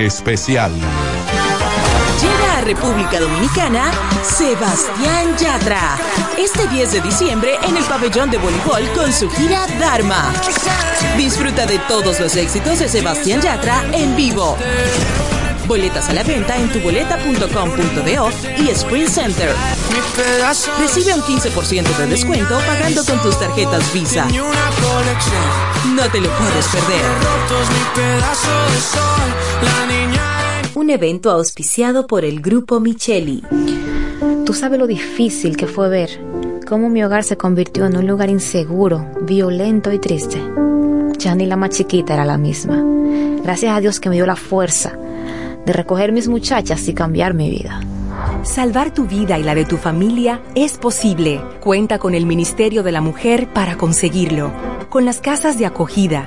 S9: Especial.
S15: Llega a República Dominicana Sebastián Yatra. Este 10 de diciembre en el pabellón de voleibol con su gira Dharma. Disfruta de todos los éxitos de Sebastián Yatra en vivo. Boletas a la venta en tuboleta.com.do y Sprint Center. Recibe un 15% de descuento pagando con tus tarjetas Visa. No te lo puedes perder.
S16: Un evento auspiciado por el Grupo Micheli.
S17: Tú sabes lo difícil que fue ver cómo mi hogar se convirtió en un lugar inseguro, violento y triste. Ya ni la más chiquita era la misma. Gracias a Dios que me dio la fuerza de recoger mis muchachas y cambiar mi vida.
S18: Salvar tu vida y la de tu familia es posible. Cuenta con el Ministerio de la Mujer para conseguirlo. Con las casas de acogida,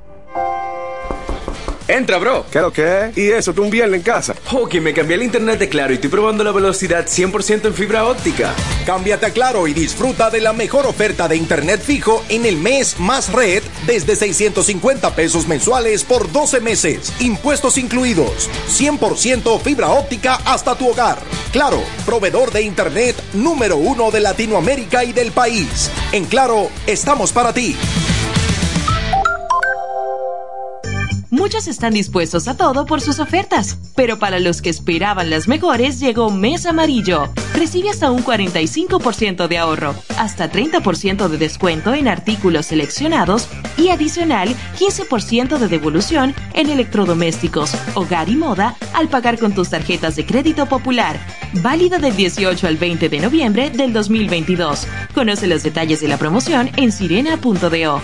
S19: Entra, bro.
S20: ¿Qué lo que ¿Y eso, tú un viernes en casa?
S19: Ok, me cambié el internet de Claro y estoy probando la velocidad 100% en fibra óptica.
S21: Cámbiate a Claro y disfruta de la mejor oferta de internet fijo en el mes más red desde 650 pesos mensuales por 12 meses, impuestos incluidos. 100% fibra óptica hasta tu hogar. Claro, proveedor de internet número uno de Latinoamérica y del país. En Claro, estamos para ti.
S15: Muchos están dispuestos a todo por sus ofertas, pero para los que esperaban las mejores llegó Mes Amarillo. Recibe hasta un 45% de ahorro, hasta 30% de descuento en artículos seleccionados y adicional 15% de devolución en electrodomésticos, hogar y moda al pagar con tus tarjetas de crédito popular. Válida del 18 al 20 de noviembre del 2022. Conoce los detalles de la promoción en sirena.do.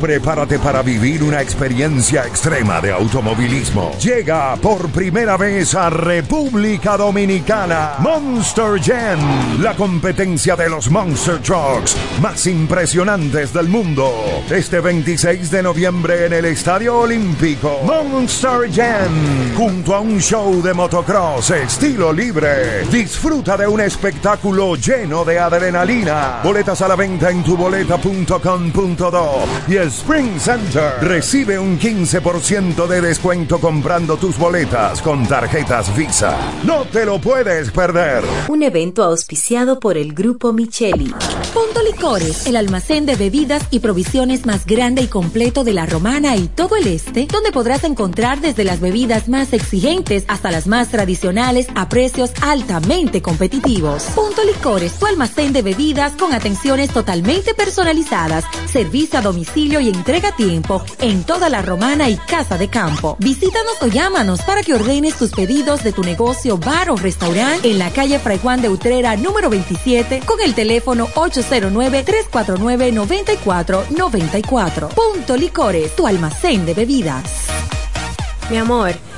S22: Prepárate para vivir una experiencia extrema de automovilismo. Llega por primera vez a República Dominicana Monster Jam, la competencia de los Monster Trucks más impresionantes del mundo. Este 26 de noviembre en el Estadio Olímpico, Monster Jam, junto a un show de motocross estilo libre. Disfruta de un espectáculo lleno de adrenalina. Boletas a la venta en tuboleta.com.do y Spring Center. Recibe un 15% de descuento comprando tus boletas con tarjetas Visa. No te lo puedes perder.
S16: Un evento auspiciado por el Grupo Micheli.
S23: Punto Licores, el almacén de bebidas y provisiones más grande y completo de la Romana y todo el este, donde podrás encontrar desde las bebidas más exigentes hasta las más tradicionales a precios altamente competitivos. Punto Licores, tu almacén de bebidas con atenciones totalmente personalizadas, servicio a domicilio y entrega tiempo en toda la Romana y Casa de Campo. Visítanos o llámanos para que ordenes tus pedidos de tu negocio, bar o restaurante en la calle Fray Juan de Utrera número 27 con el teléfono 809-349-9494. Punto Licores, tu almacén de bebidas.
S24: Mi amor,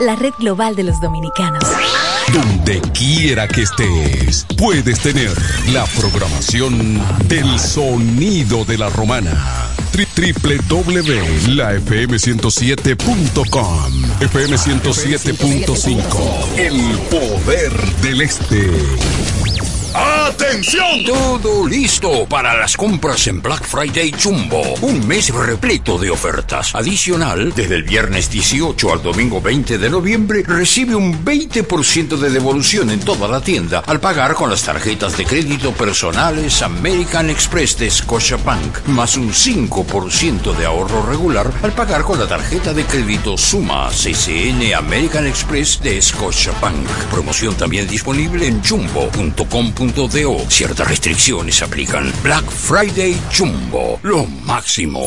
S23: la red global de los dominicanos.
S9: Donde quiera que estés, puedes tener la programación del sonido de la romana. Tri- www.lafm107.com FM 107.5 El poder del este.
S25: Todo listo para las compras en Black Friday Jumbo. Un mes repleto de ofertas. Adicional, desde el viernes 18 al domingo 20 de noviembre, recibe un 20% de devolución en toda la tienda al pagar con las tarjetas de crédito personales American Express de Scotiabank, más un 5% de ahorro regular al pagar con la tarjeta de crédito Suma CCN American Express de Scotiabank. Promoción también disponible en jumbo.com.do. Ciertas restricciones aplican. Black Friday Jumbo, lo máximo.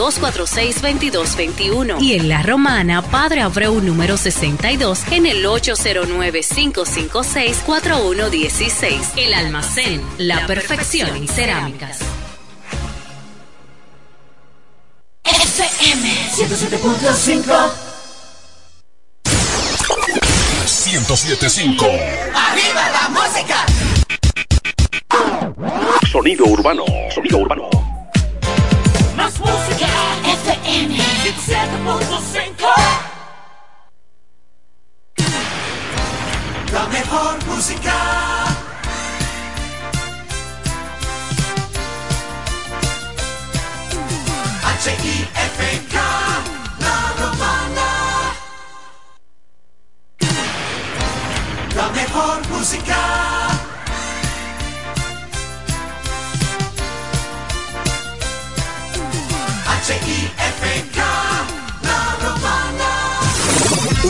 S26: 809-246-2221. Y en La Romana, Padre Abreu número 62 en el 809-556-4116. El almacén, la perfección en cerámicas.
S4: FM 107.5
S22: 1075.
S4: ¡Arriba la música!
S22: Sonido urbano. Sonido urbano.
S4: Más música. FM 107.5 La mejor música H-I-F-K La Romana. La mejor música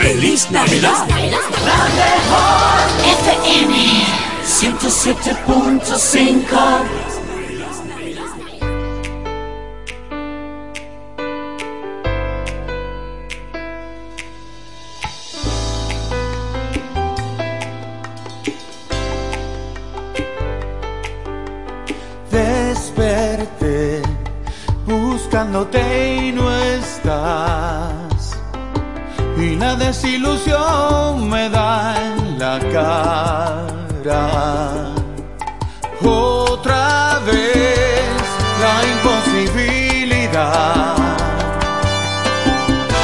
S4: ¡Feliz Navidad! La mejor FM 107.5
S27: Desperté buscándote y no estás. Y la desilusión me da en la cara. Otra vez la imposibilidad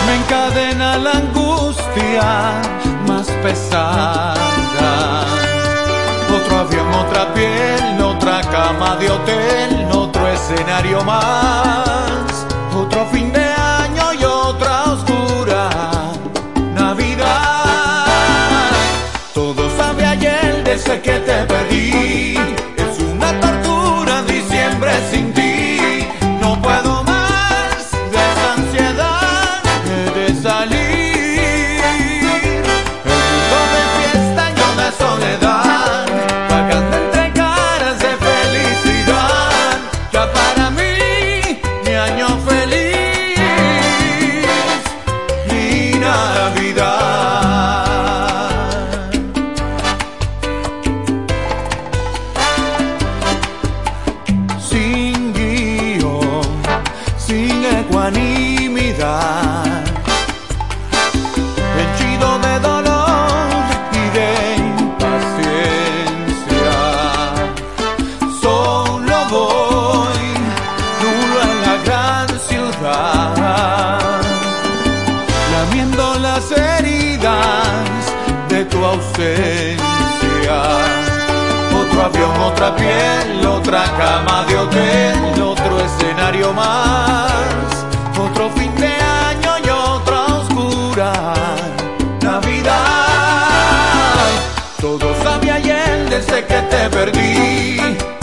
S27: me encadena la angustia más pesada. Otro avión, otra piel, otra cama de hotel, otro escenario más. Otro fin de que te pedí. Otra piel, otra cama de hotel, otro escenario más, otro fin de año y otra oscura Navidad. Todo sabe ayer desde que te perdí.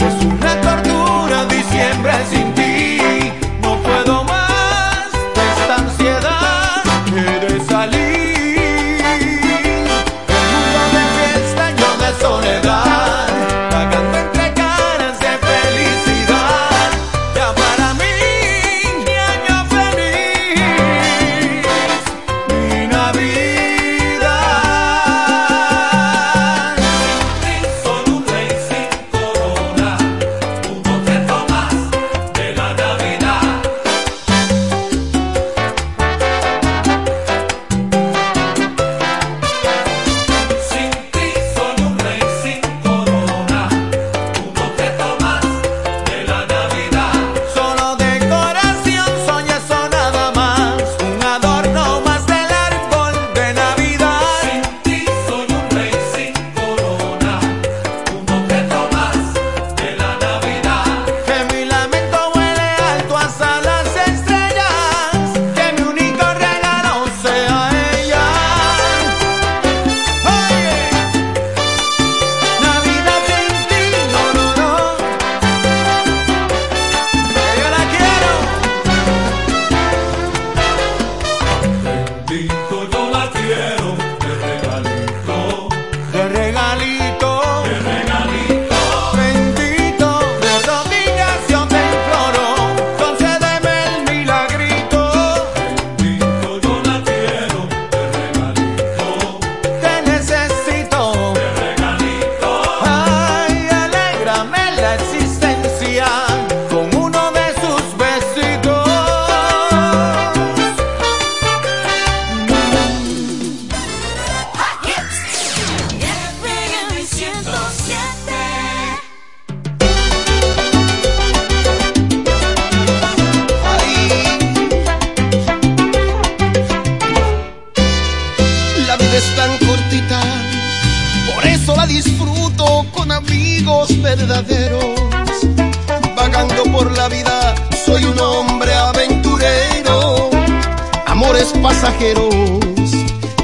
S2: Pasajeros,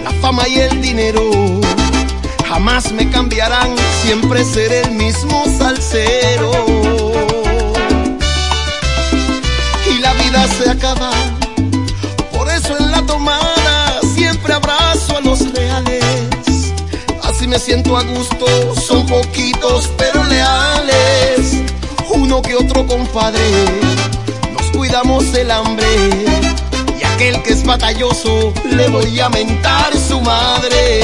S2: la fama y el dinero. Jamás me cambiarán, siempre seré el mismo salsero. Y la vida se acaba, por eso en la tomada siempre abrazo a los reales. Así me siento a gusto, son poquitos pero leales. Uno que otro compadre, nos cuidamos del hambre. Aquel que es batalloso, le voy a mentar su madre.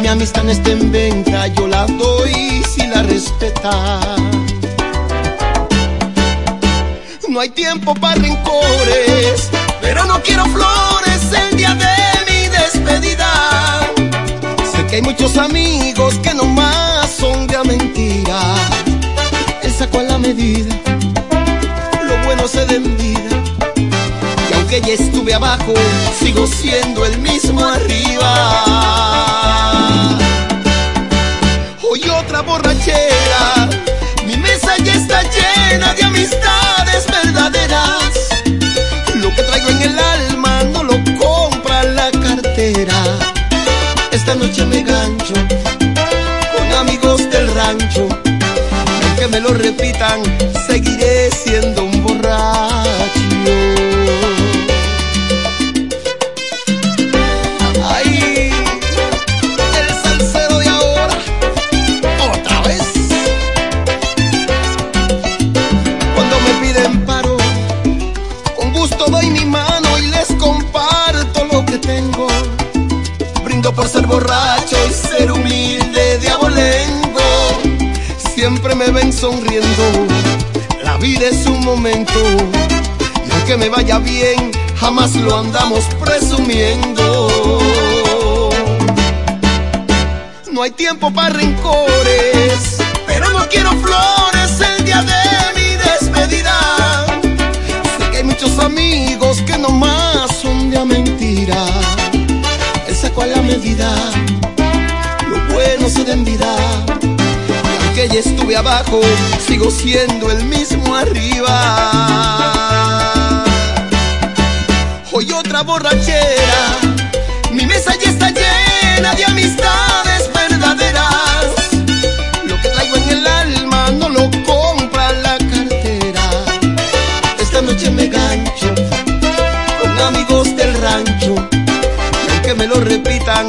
S2: Mi amistad no está en venta, yo la doy si la respeta. No hay tiempo para rencores, pero no quiero flores el día de mi despedida. Sé que hay muchos amigos que nomás son de a mentira. Él sacó la medida, bueno se vida. Y aunque ya estuve abajo, sigo siendo el mismo arriba. Hoy otra borrachera, mi mesa ya está llena de amistades verdaderas. Lo que traigo en el alma no lo compra la cartera. Esta noche me gancho con amigos del rancho. Y aunque me lo repitan, seguiré siendo sonriendo, la vida es un momento. Y aunque me vaya bien, jamás lo andamos presumiendo. No hay tiempo para rencores, pero no quiero flores el día de mi despedida. Sé que hay muchos amigos que nomás son de mentira. Él sacó la medida, lo bueno se da en que ya estuve abajo, sigo siendo el mismo arriba. Hoy otra borrachera, mi mesa ya está llena de amistades
S28: verdaderas. Lo que traigo en el alma no lo
S29: compra la cartera. Esta noche me gancho con amigos del rancho, y aunque me lo
S30: repitan,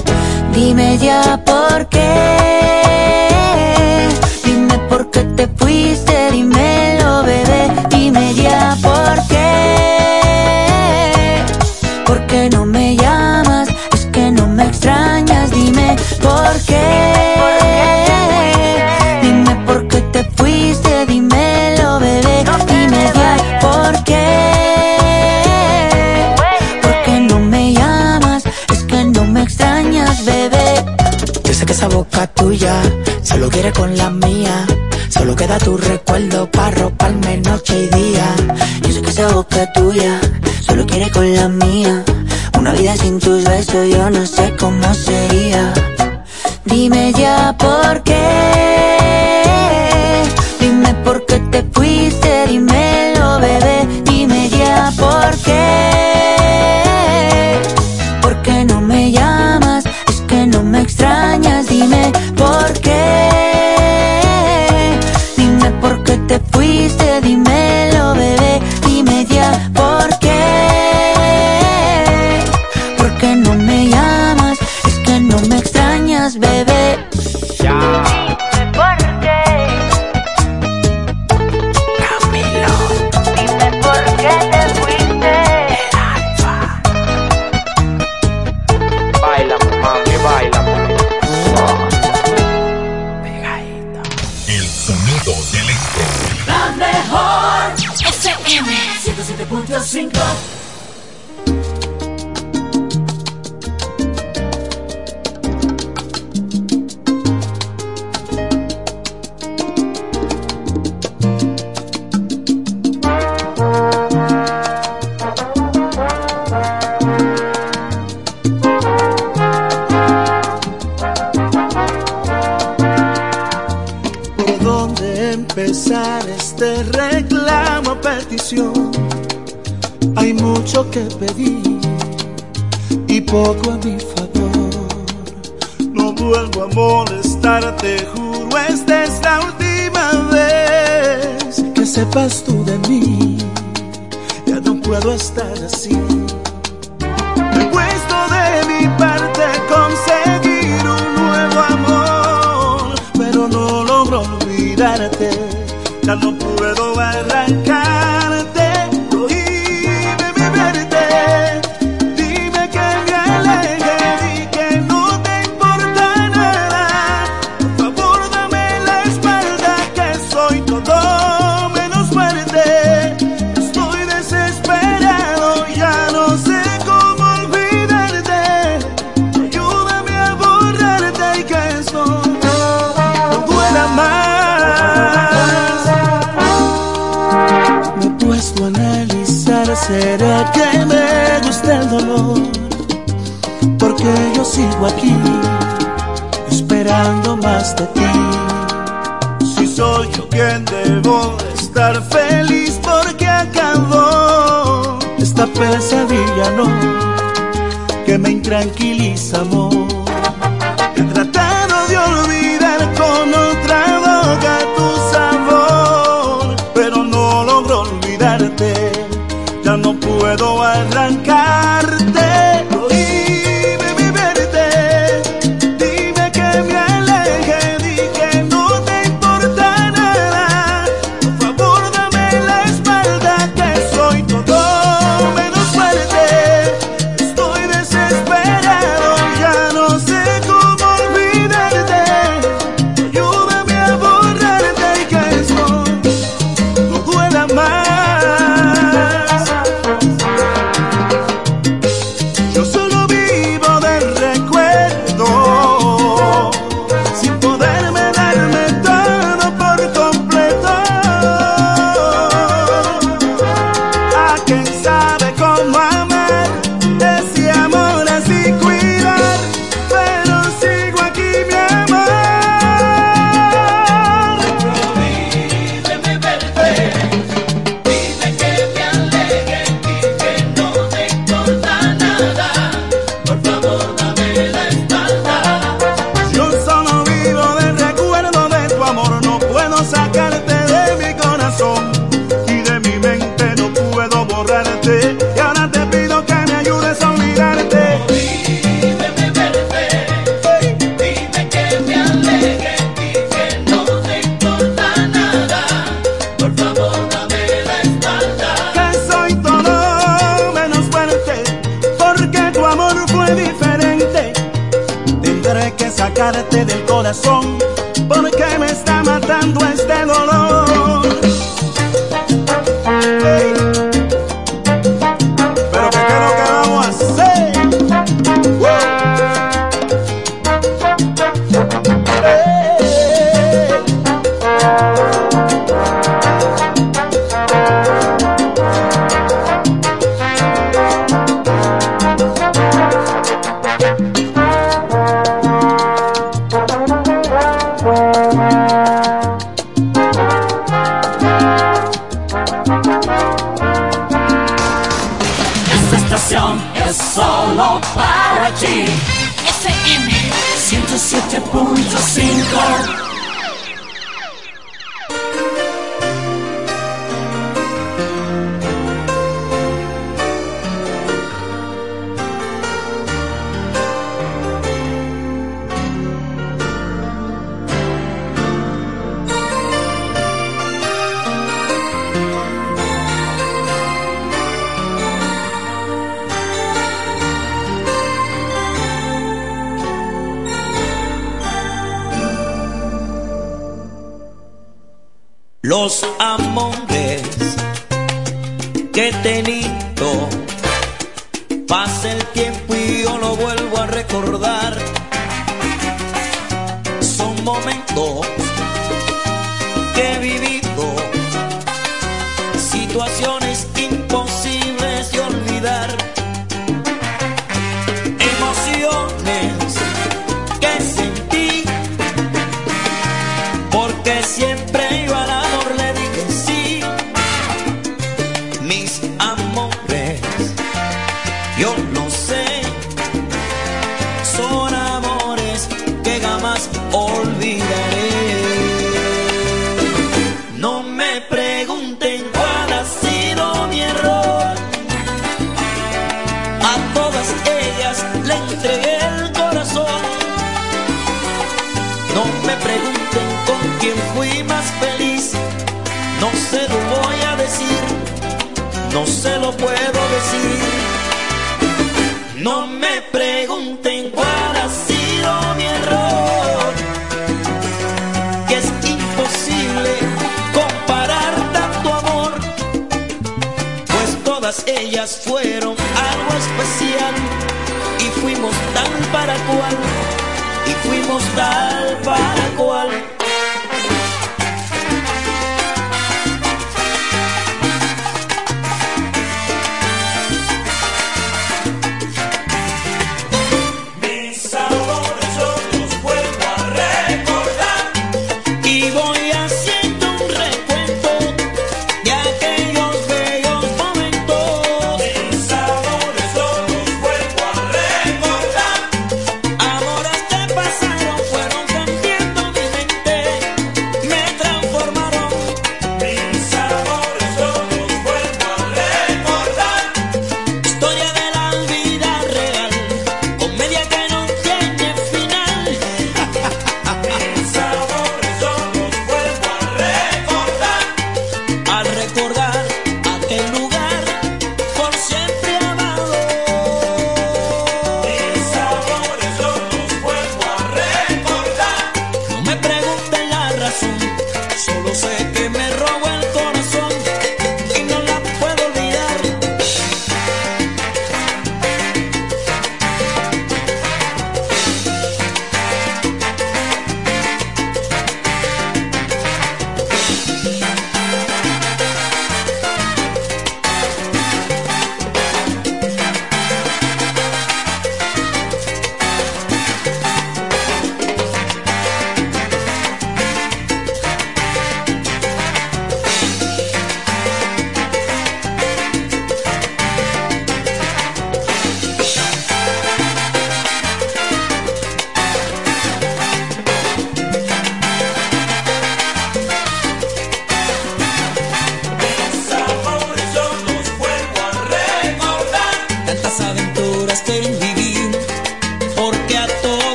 S30: Dime ya por qué.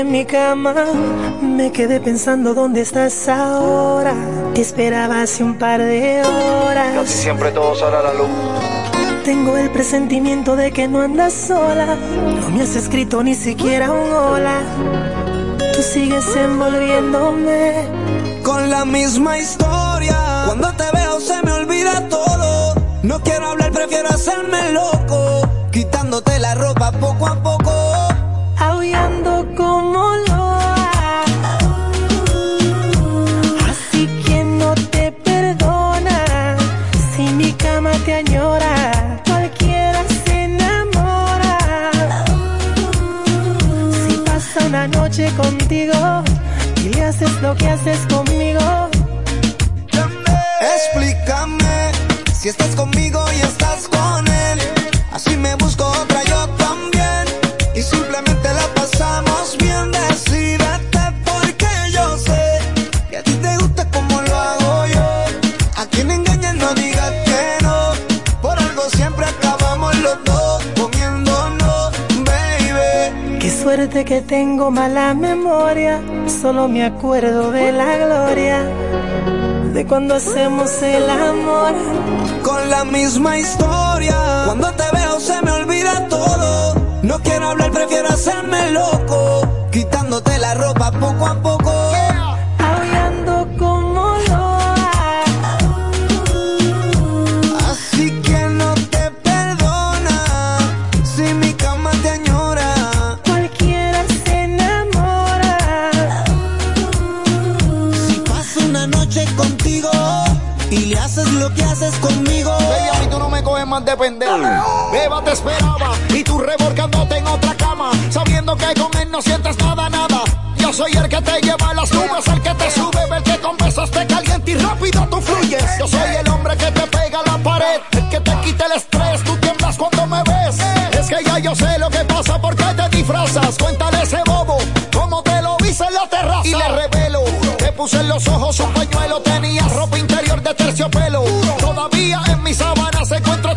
S31: En mi cama. Me quedé pensando dónde estás ahora. Te esperaba hace un par de horas.
S2: Casi siempre todo sale a la luz.
S31: Tengo el presentimiento de que no andas sola. No me has escrito ni siquiera un hola. Tú sigues envolviéndome
S32: con la misma historia. Cuando te veo se me olvida todo. No quiero hablar, prefiero hacerme loco. Quitándote la ropa poco a poco.
S31: Que tengo mala memoria. Solo me acuerdo de la gloria. De cuando hacemos el amor.
S32: Con la misma historia. Cuando te veo se me olvida todo. No quiero hablar, prefiero hacerme loco. Quitándote la ropa poco a poco.
S2: De pendejo. Beba te esperaba y tú revolcándote en otra cama. Sabiendo que con él no sientes nada, nada. Yo soy el que te lleva a las nubes, el que te sube, el que con besos te calienta y rápido tú fluyes. Yo soy el hombre que te pega a la pared, que te quita el estrés, tú tiemblas cuando me ves. Es que ya yo sé lo que pasa, porque te disfrazas. Cuéntale ese bobo, cómo te lo viste en la terraza. Y le revelo, te puse en los ojos un pañuelo, tenía ropa interior de terciopelo. Todavía en mi sábana se encuentra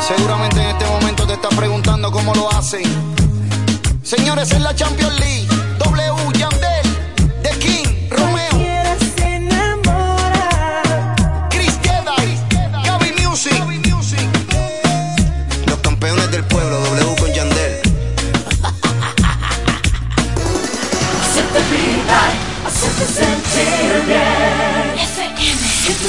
S2: Seguramente en este momento te estás preguntando cómo lo hacen. Señores, en la Champions League,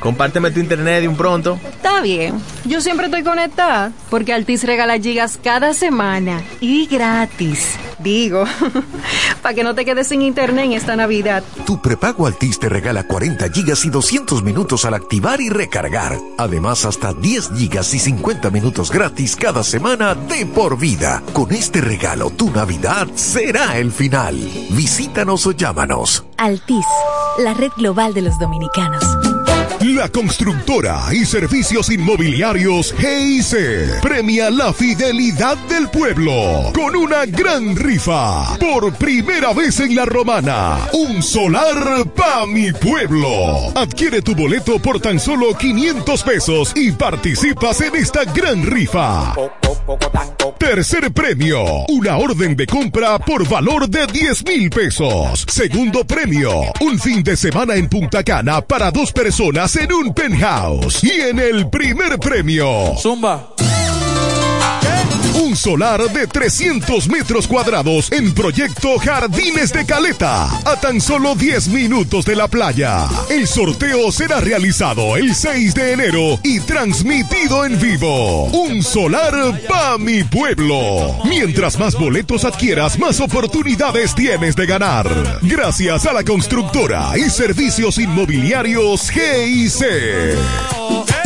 S33: compárteme tu internet de un pronto.
S34: Está bien. Yo siempre estoy conectada porque Altis regala gigas cada semana y gratis. Digo, para que no te quedes sin internet en esta Navidad.
S35: Tu prepago Altis te regala 40 gigas y 200 minutos al activar y recargar. Además, hasta 10 gigas y 50 minutos gratis cada semana de por vida. Con este regalo, tu Navidad será el final. Visítanos o llámanos.
S23: Altis, la red global de los dominicanos.
S22: La constructora y servicios inmobiliarios GIC premia la fidelidad del pueblo con una gran rifa. Por primera vez en la romana, un solar pa' mi pueblo. Adquiere tu boleto por tan solo 500 pesos y participas en esta gran rifa. Tercer premio, una orden de compra por valor de 10 mil pesos. Segundo premio, un fin de semana en Punta Cana para dos personas en un penthouse. Y en el primer premio,
S36: Zumba.
S22: Solar de 300 metros cuadrados en proyecto Jardines de Caleta, a tan solo 10 minutos de la playa. El sorteo será realizado el 6 de enero y transmitido en vivo. Un solar pa' mi pueblo. Mientras más boletos adquieras, más oportunidades tienes de ganar. Gracias a la constructora y servicios inmobiliarios GIC.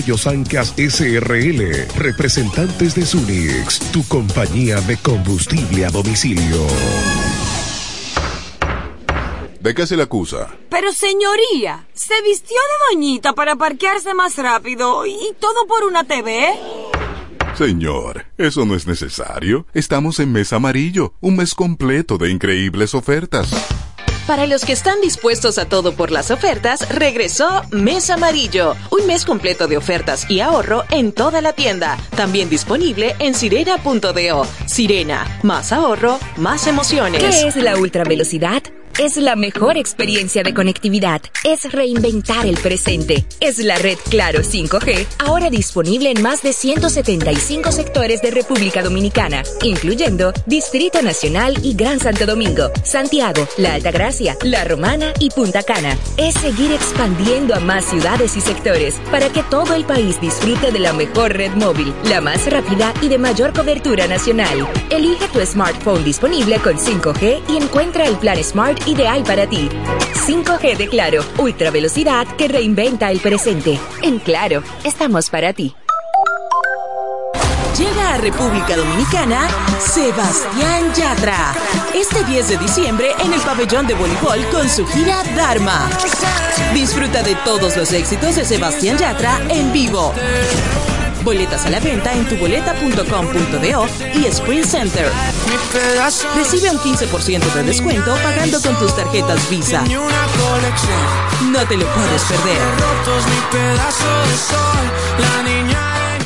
S22: Sancas SRL, representantes de Sunix, tu compañía de combustible a domicilio.
S37: ¿De qué se le acusa?
S34: Pero señoría, se vistió de doñita para parquearse más rápido y todo por una TV.
S37: Señor, eso no es necesario. Estamos en mes amarillo, un mes completo de increíbles ofertas.
S15: Para los que están dispuestos a todo por las ofertas, regresó Mes Amarillo, un mes completo de ofertas y ahorro en toda la tienda, también disponible en sirena.do. Sirena, más ahorro, más emociones.
S38: ¿Qué es la ultravelocidad? Es la mejor experiencia de conectividad. Es reinventar el presente. Es la red Claro 5G, ahora disponible en más de 175 sectores de República Dominicana, incluyendo Distrito Nacional y Gran Santo Domingo, Santiago, La Altagracia, La Romana y Punta Cana. Es seguir expandiendo a más ciudades y sectores para que todo el país disfrute de la mejor red móvil, la más rápida y de mayor cobertura nacional. Elige tu smartphone disponible con 5G y encuentra el plan Smart ideal para ti. 5G de Claro, ultra velocidad que reinventa el presente. En Claro, estamos para ti.
S15: Llega a República Dominicana Sebastián Yatra. Este 10 de diciembre en el pabellón de voleibol con su gira Dharma. Disfruta de todos los éxitos de Sebastián Yatra en vivo. Boletas a la venta en tuboleta.com.do y Sprint Center. Recibe un 15% de descuento pagando con tus tarjetas Visa. No te lo puedes perder.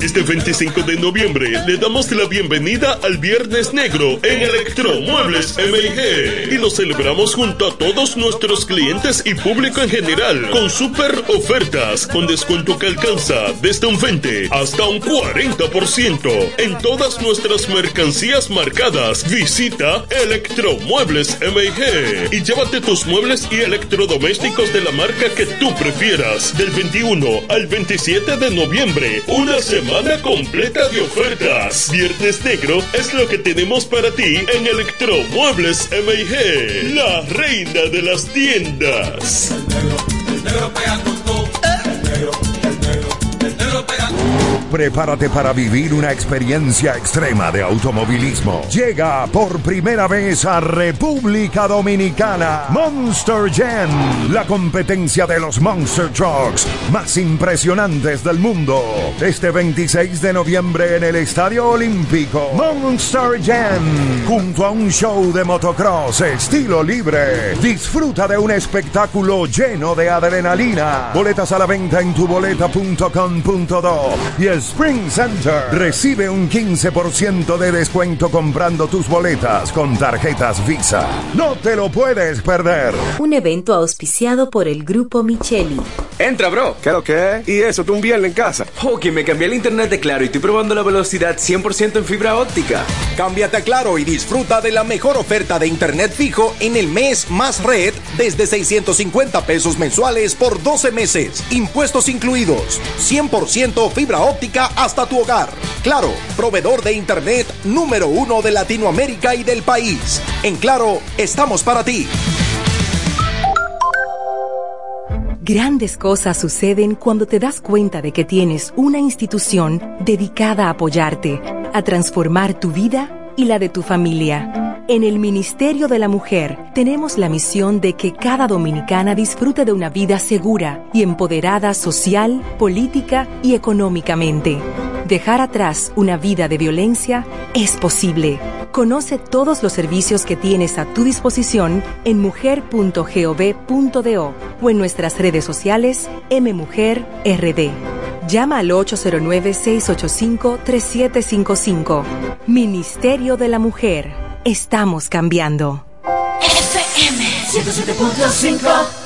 S39: Este 25 de noviembre le damos la bienvenida al Viernes Negro en Electromuebles MIG y lo celebramos junto a todos nuestros clientes y público en general con super ofertas con descuento que alcanza desde un 20 hasta un 40% en todas nuestras mercancías marcadas. Visita Electromuebles MIG y llévate tus muebles y electrodomésticos de la marca que tú prefieras del 21 al 27 de noviembre. Una semana completa de ofertas. Viernes Negro es lo que tenemos para ti en Electromuebles MIG, la reina de las tiendas.
S22: Prepárate para vivir una experiencia extrema de automovilismo. Llega por primera vez a República Dominicana Monster Jam, la competencia de los Monster Trucks más impresionantes del mundo. Este 26 de noviembre en el Estadio Olímpico. Monster Jam, junto a un show de motocross estilo libre. Disfruta de un espectáculo lleno de adrenalina. Boletas a la venta en tuboleta.com.do y Spring Center. Recibe un 15% de descuento comprando tus boletas con tarjetas Visa. No te lo puedes perder.
S16: Un evento auspiciado por el Grupo Micheli.
S40: Entra, bro.
S41: ¿Qué lo que es? ¿Y eso tú un viernes en casa?
S40: Ok, me cambié el internet de Claro y estoy probando la velocidad 100% en fibra óptica.
S37: Cámbiate a Claro y disfruta de la mejor oferta de internet fijo en el mes más red desde 650 pesos mensuales por 12 meses. Impuestos incluidos. 100% fibra óptica hasta tu hogar. Claro, proveedor de internet número uno de Latinoamérica y del país. En Claro, estamos para ti.
S23: Grandes cosas suceden cuando te das cuenta de que tienes una institución dedicada a apoyarte, a transformar tu vida y la de tu familia. En el Ministerio de la Mujer tenemos la misión de que cada dominicana disfrute de una vida segura y empoderada social, política y económicamente. Dejar atrás una vida de violencia es posible. Conoce todos los servicios que tienes a tu disposición en mujer.gov.do o en nuestras redes sociales mmujerrd. Llama al 809-685-3755. Ministerio de la Mujer. Estamos cambiando.
S42: FM 107.5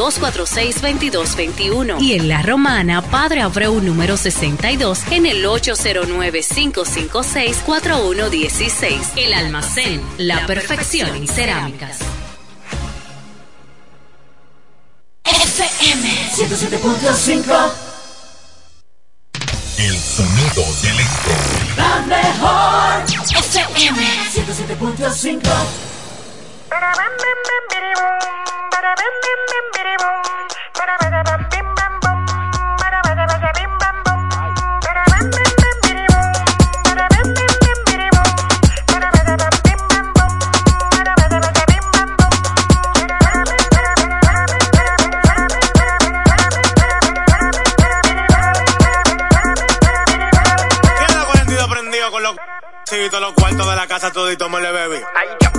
S26: 809-246-2221. Y en La Romana, Padre Abreu, número 62, en el 809-556-4116. El almacén, la perfección en cerámicas.
S42: FM 107.5
S9: El sonido del electro.
S42: La mejor FM 107.5
S33: Tiene 42 prendido con los todos los cuartos de la casa todito me le bebí.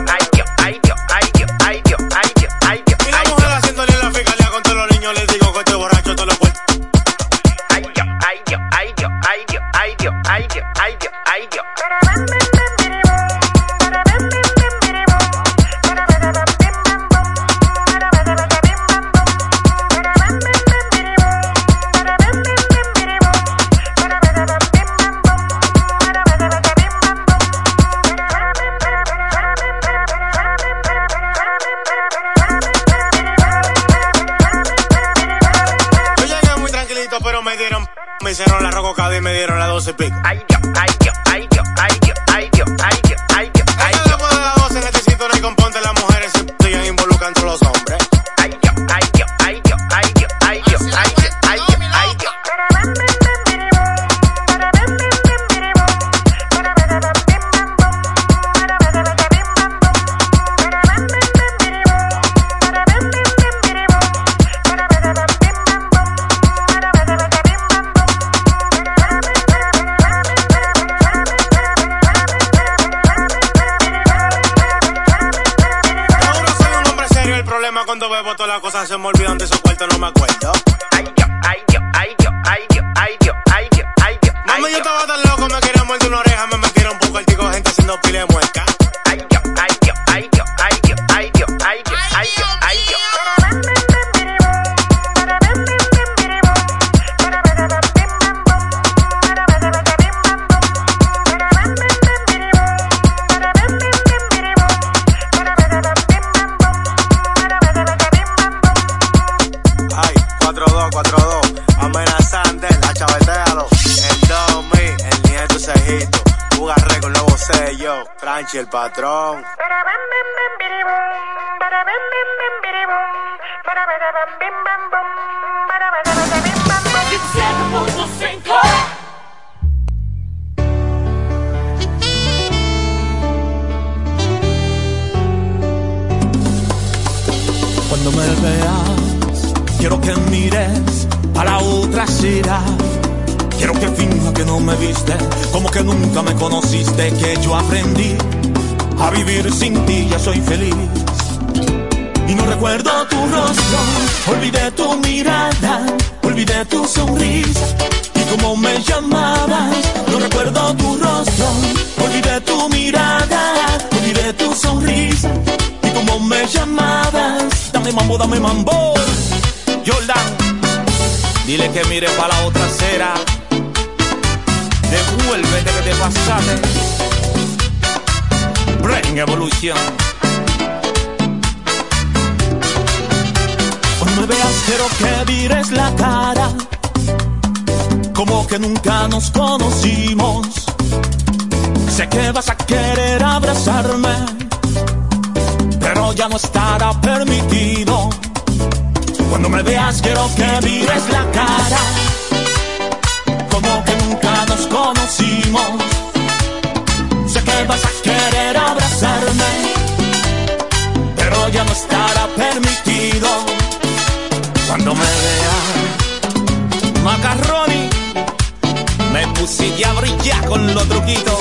S43: Usidiam ya con lo truquito.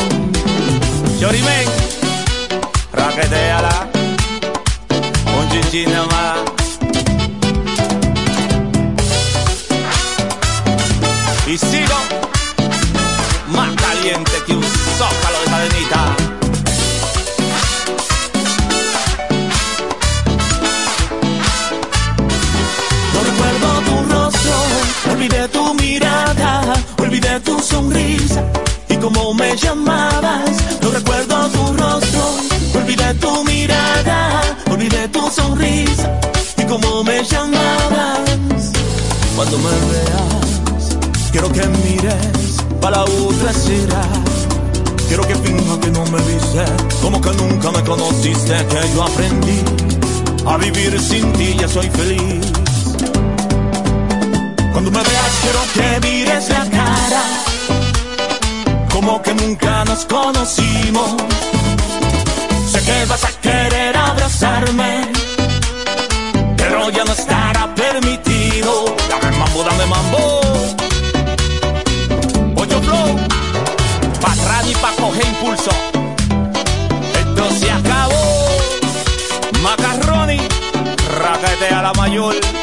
S43: Chorimen, raqueteala, un chinchín más. Y Quiero que finja que no me viste, como que nunca me conociste, que yo aprendí a vivir sin ti, ya soy feliz. Cuando me veas quiero que mires la cara, como que nunca nos conocimos. Sé que vas a querer abrazarme, pero ya no
S9: estás. la mayor.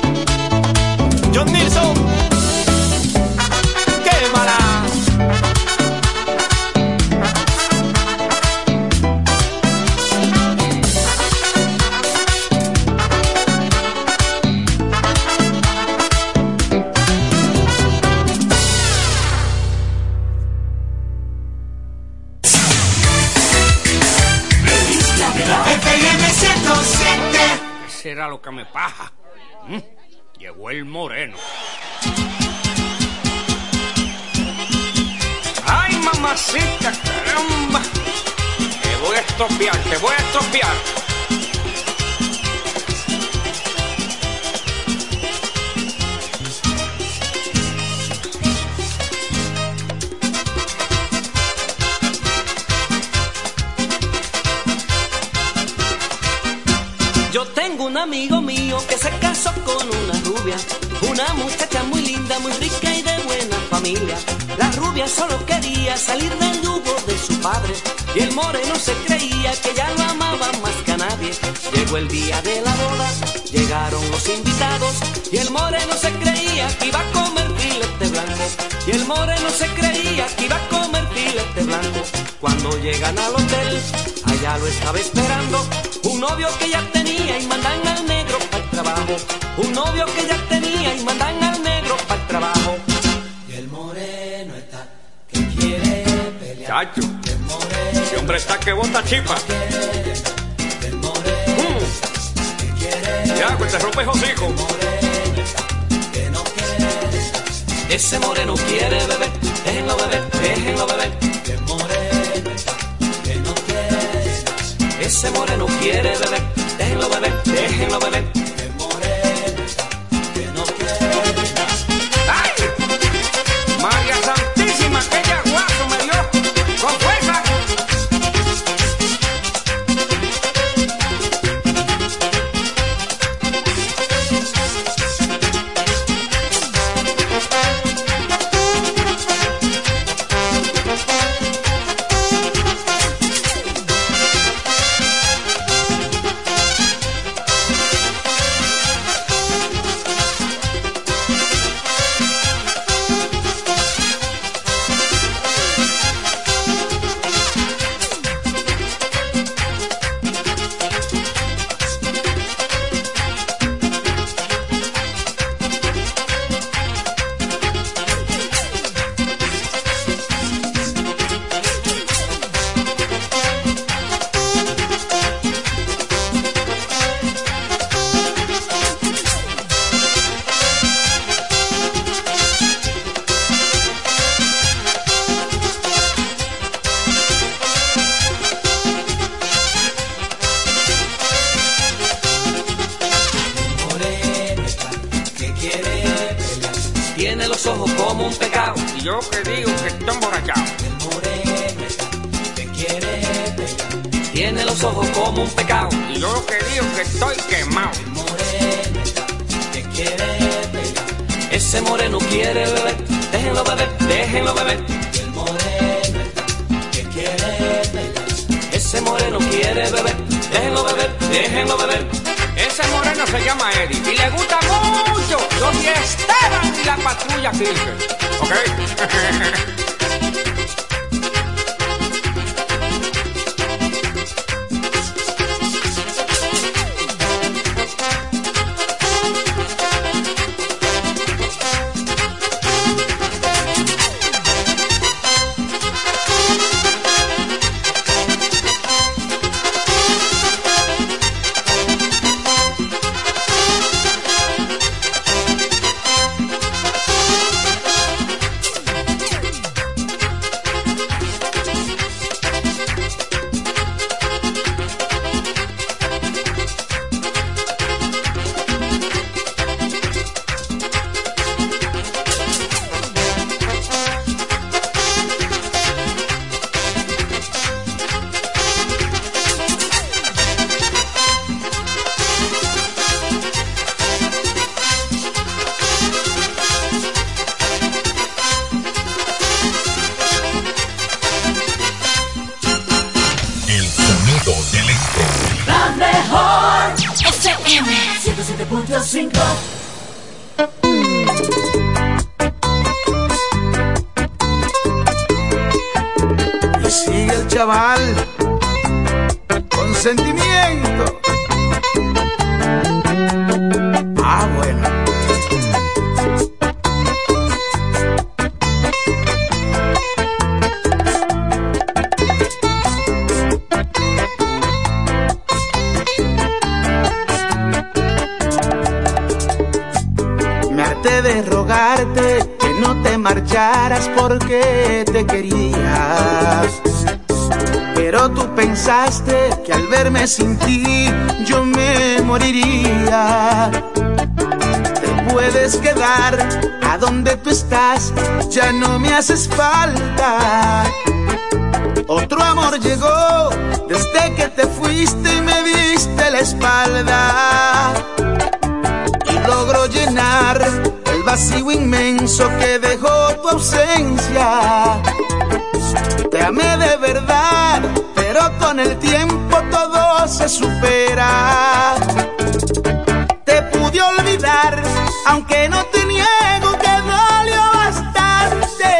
S9: aunque no te niego que dolió bastante.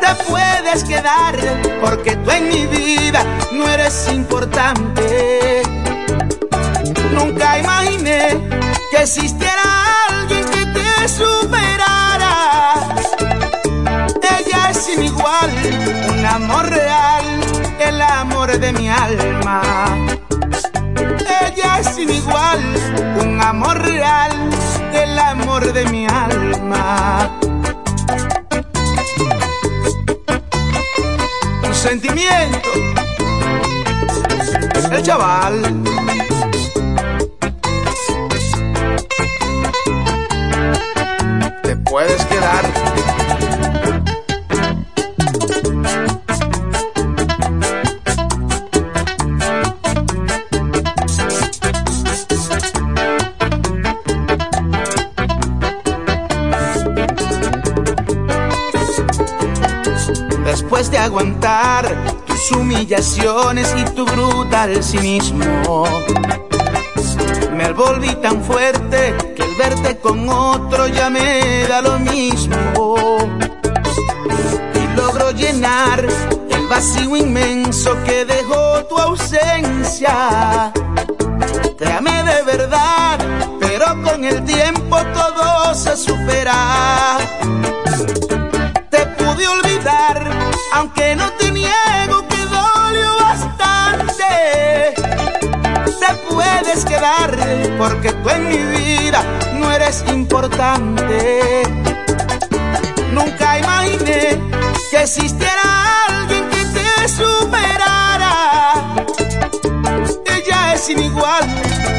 S9: Te puedes quedar porque tú en mi vida no eres importante. Nunca imaginé que existiera alguien que te superara. Ella es sin igual, un amor real, el amor de mi alma. de mi alma. Tu sentimiento,
S44: el chaval. Aguantar tus humillaciones y tu brutal cinismo, me volví tan fuerte que el verte con otro ya me da lo mismo. Y logro llenar el vacío inmenso que dejó tu ausencia. Te amé de verdad, pero con el tiempo todo se supera. Porque tú en mi vida no eres importante. Nunca imaginé que existiera alguien que te superara. Ella es sin igual,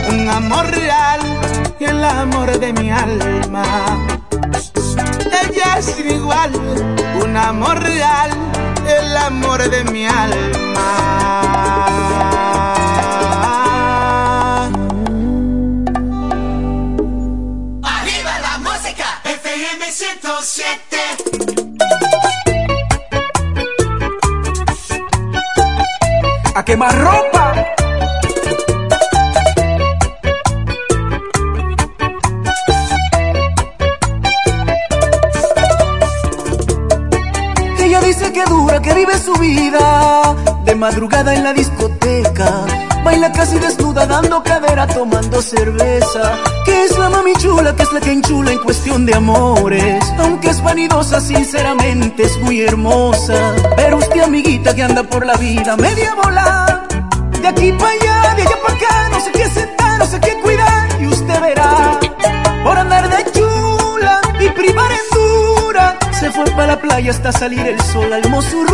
S44: un amor real y el amor de mi alma. Ella es sin igual, un amor real, el amor de mi alma.
S45: Vive su vida de madrugada en la discoteca. Baila casi desnuda, dando cadera, tomando cerveza. Que es la mami chula, que es la que enchula en cuestión de amores. Aunque es vanidosa, sinceramente es muy hermosa. Pero usted, amiguita, que anda por la vida media bola. De aquí para allá, de allá para acá, no sé qué sentar, para la playa hasta salir el sol, almó su.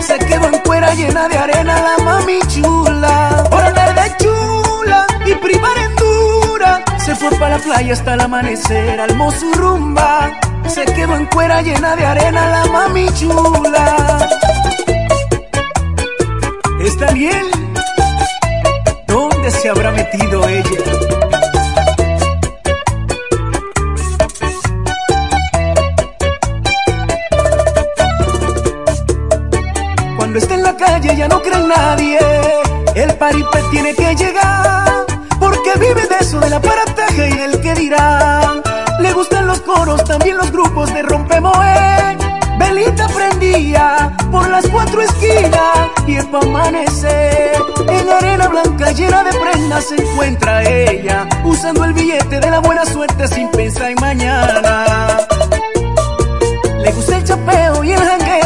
S45: Se quedó en cuera llena de arena la mami chula. Por andar de chula y primar en dura. Se fue para la playa hasta el amanecer, almó su. Se quedó en cuera llena de arena la mami chula. ¿Está bien? ¿Dónde se habrá metido ella? Ya no cree en nadie. El paripé tiene que llegar. Porque vive de eso, del aparataje y del que dirán. Le gustan los coros, también los grupos de rompemoe. Velita prendía por las cuatro esquinas y pa' amanecer. En arena blanca llena de prendas se encuentra ella, usando el billete de la buena suerte sin pensar en mañana. Le gusta el chapeo y el jangueo,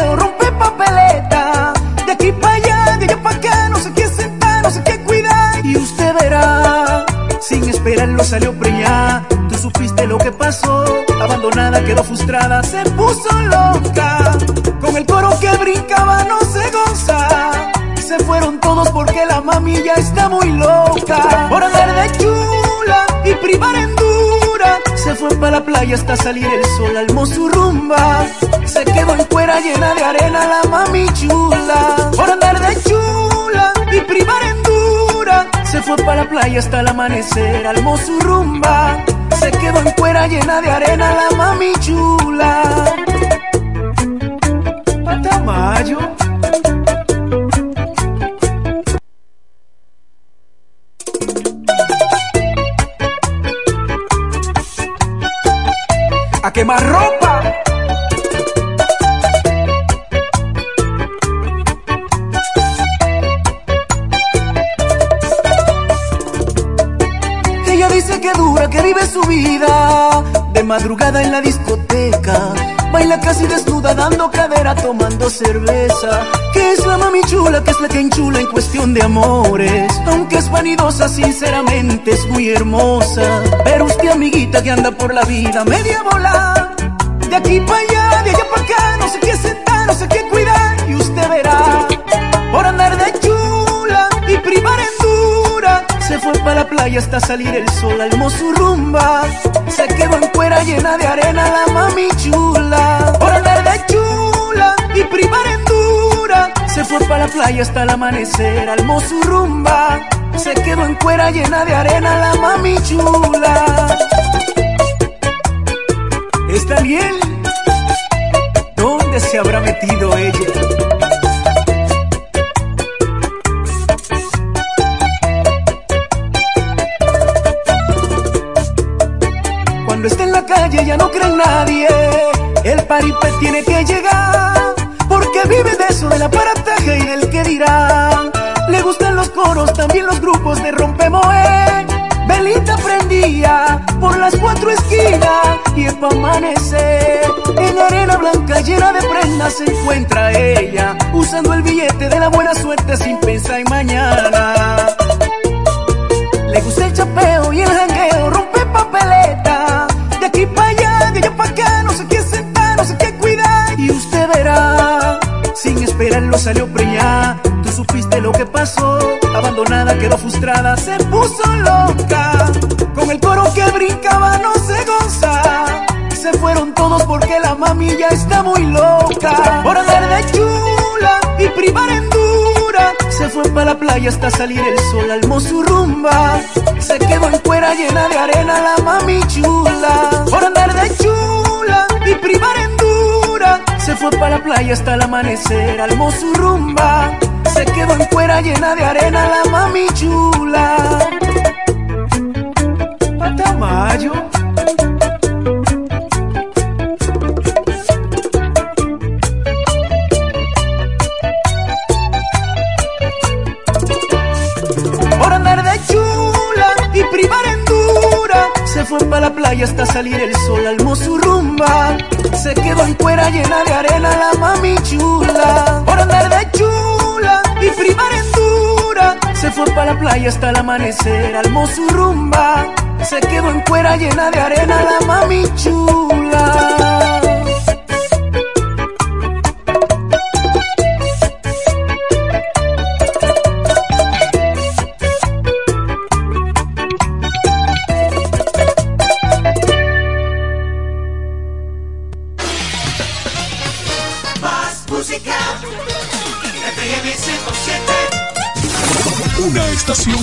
S45: esperarlo salió preñada. Tú supiste lo que pasó, abandonada, quedó frustrada, se puso loca. Con el coro que brincaba no se goza. Se fueron todos porque la mami ya está muy loca. Por andar de chula y primar en dura. Se fue para la playa hasta salir el sol, almó su rumba. Se quedó en cuera llena de arena la mami chula. Por andar de chula Se fue para la playa hasta el amanecer, almó su rumba. Se quedó en cuera llena de arena la mami chula. Patamayo.
S44: A quemar ropa.
S45: Vive su vida de madrugada en la discoteca. Baila casi desnuda, dando cadera, tomando cerveza. Que es la mami chula, que es la que enchula en cuestión de amores. Aunque es vanidosa, sinceramente es muy hermosa. Pero usted, amiguita, que anda por la vida media bola. De aquí para allá, de allá para acá, no sé qué sentar, no sé qué cuidar. Y usted verá, por andar de playa hasta salir el sol al rumba. Se quedó en cuera llena de arena la mami chula. Por andar de chula y primar en. Se fue para la playa hasta el amanecer al rumba. Se quedó en cuera llena de arena la mami chula. Está bien. ¿Dónde se habrá metido ella? Ya no cree en nadie. El paripé tiene que llegar, porque vive de eso, de la parataje y del que dirán. Le gustan los coros, también los grupos de rompemoe. Velita prendía por las cuatro esquinas y pa' amanecer. En arena blanca llena de prendas se encuentra ella, usando el billete de la buena suerte sin pensar en mañana. Le gusta el chapeo y el jangueo, rompe papeleta esperarlo salió preñada. Tú supiste lo que pasó, abandonada, quedó frustrada, se puso loca. Con el coro que brincaba no se goza. Se fueron todos porque la mami ya está muy loca. Por andar de chula y privar en dura. Se fue para la playa hasta salir el sol al rumba. Se quedó en cuera llena de arena la mami chula. Fue para la playa hasta el amanecer al rumba. Se quedó en cuera llena de arena la mami chula. Patamayo. Fue para la playa hasta salir el sol al rumba. Se quedó en cuera llena de arena la mami chula. Por andar de chula y primar en dura. Se fue para la playa hasta el amanecer al rumba. Se quedó en cuera llena de arena la mami chula.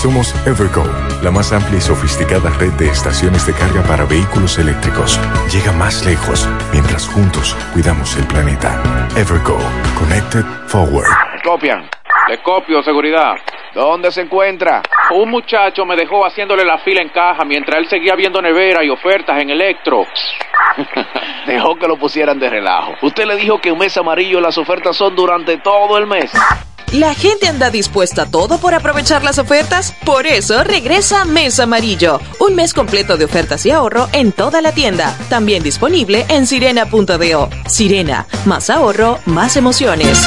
S46: Somos Evergo, la más amplia y sofisticada red de estaciones de carga para vehículos eléctricos. Llega más lejos mientras juntos cuidamos el planeta. Evergo, Connected Forward.
S11: Copian. Le copio, seguridad. ¿Dónde se encuentra? Un muchacho me dejó haciéndole la fila en caja mientras él seguía viendo nevera y ofertas en Electro.
S47: dejó que lo pusieran de relajo. Usted le dijo que un mes amarillo las ofertas son durante todo el mes.
S15: La gente anda dispuesta a todo por aprovechar las ofertas, por eso regresa Mes Amarillo, un mes completo de ofertas y ahorro en toda la tienda, también disponible en sirena.do. Sirena, más ahorro, más emociones.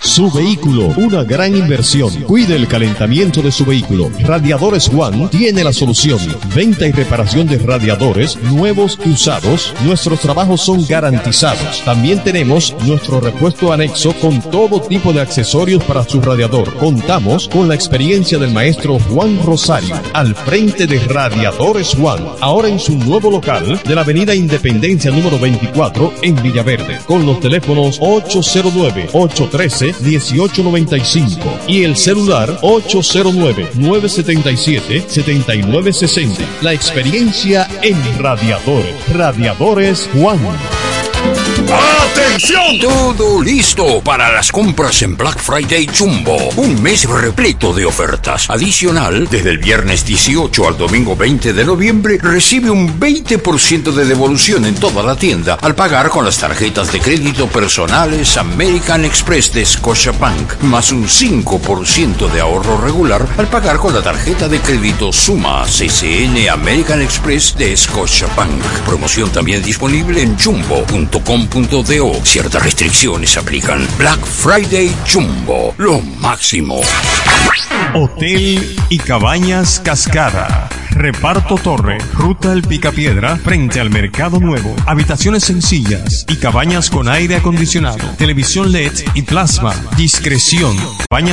S48: Su vehículo, una gran inversión. Cuide el calentamiento de su vehículo. Radiadores One tiene la solución. Venta y reparación de radiadores nuevos y usados. Nuestros trabajos son garantizados. También tenemos nuestro repuesto anexo con todo tipo de accesorios para su radiador. Contamos con la experiencia del maestro Juan Rosario al frente de Radiadores Juan, ahora en su nuevo local de la Avenida Independencia número 24 en Villaverde, con los teléfonos 809-813-1895 y el celular 809-977-7960. La experiencia en radiadores. Radiadores Juan.
S25: ¡Atención! Todo listo para las compras en Black Friday Jumbo. Un mes repleto de ofertas. Adicional, desde el viernes 18 al domingo 20 de noviembre, recibe un 20% de devolución en toda la tienda al pagar con las tarjetas de crédito personales American Express de Scotiabank, más un 5% de ahorro regular al pagar con la tarjeta de crédito Suma CCN American Express de Scotiabank. Promoción también disponible en jumbo.com.do. Ciertas restricciones aplican. Black Friday Jumbo, lo máximo.
S49: Hotel y Cabañas Cascada. Reparto Torre, Ruta El Picapiedra, frente al Mercado Nuevo. Habitaciones sencillas y cabañas con aire acondicionado, televisión LED y plasma. Discreción. Cabañas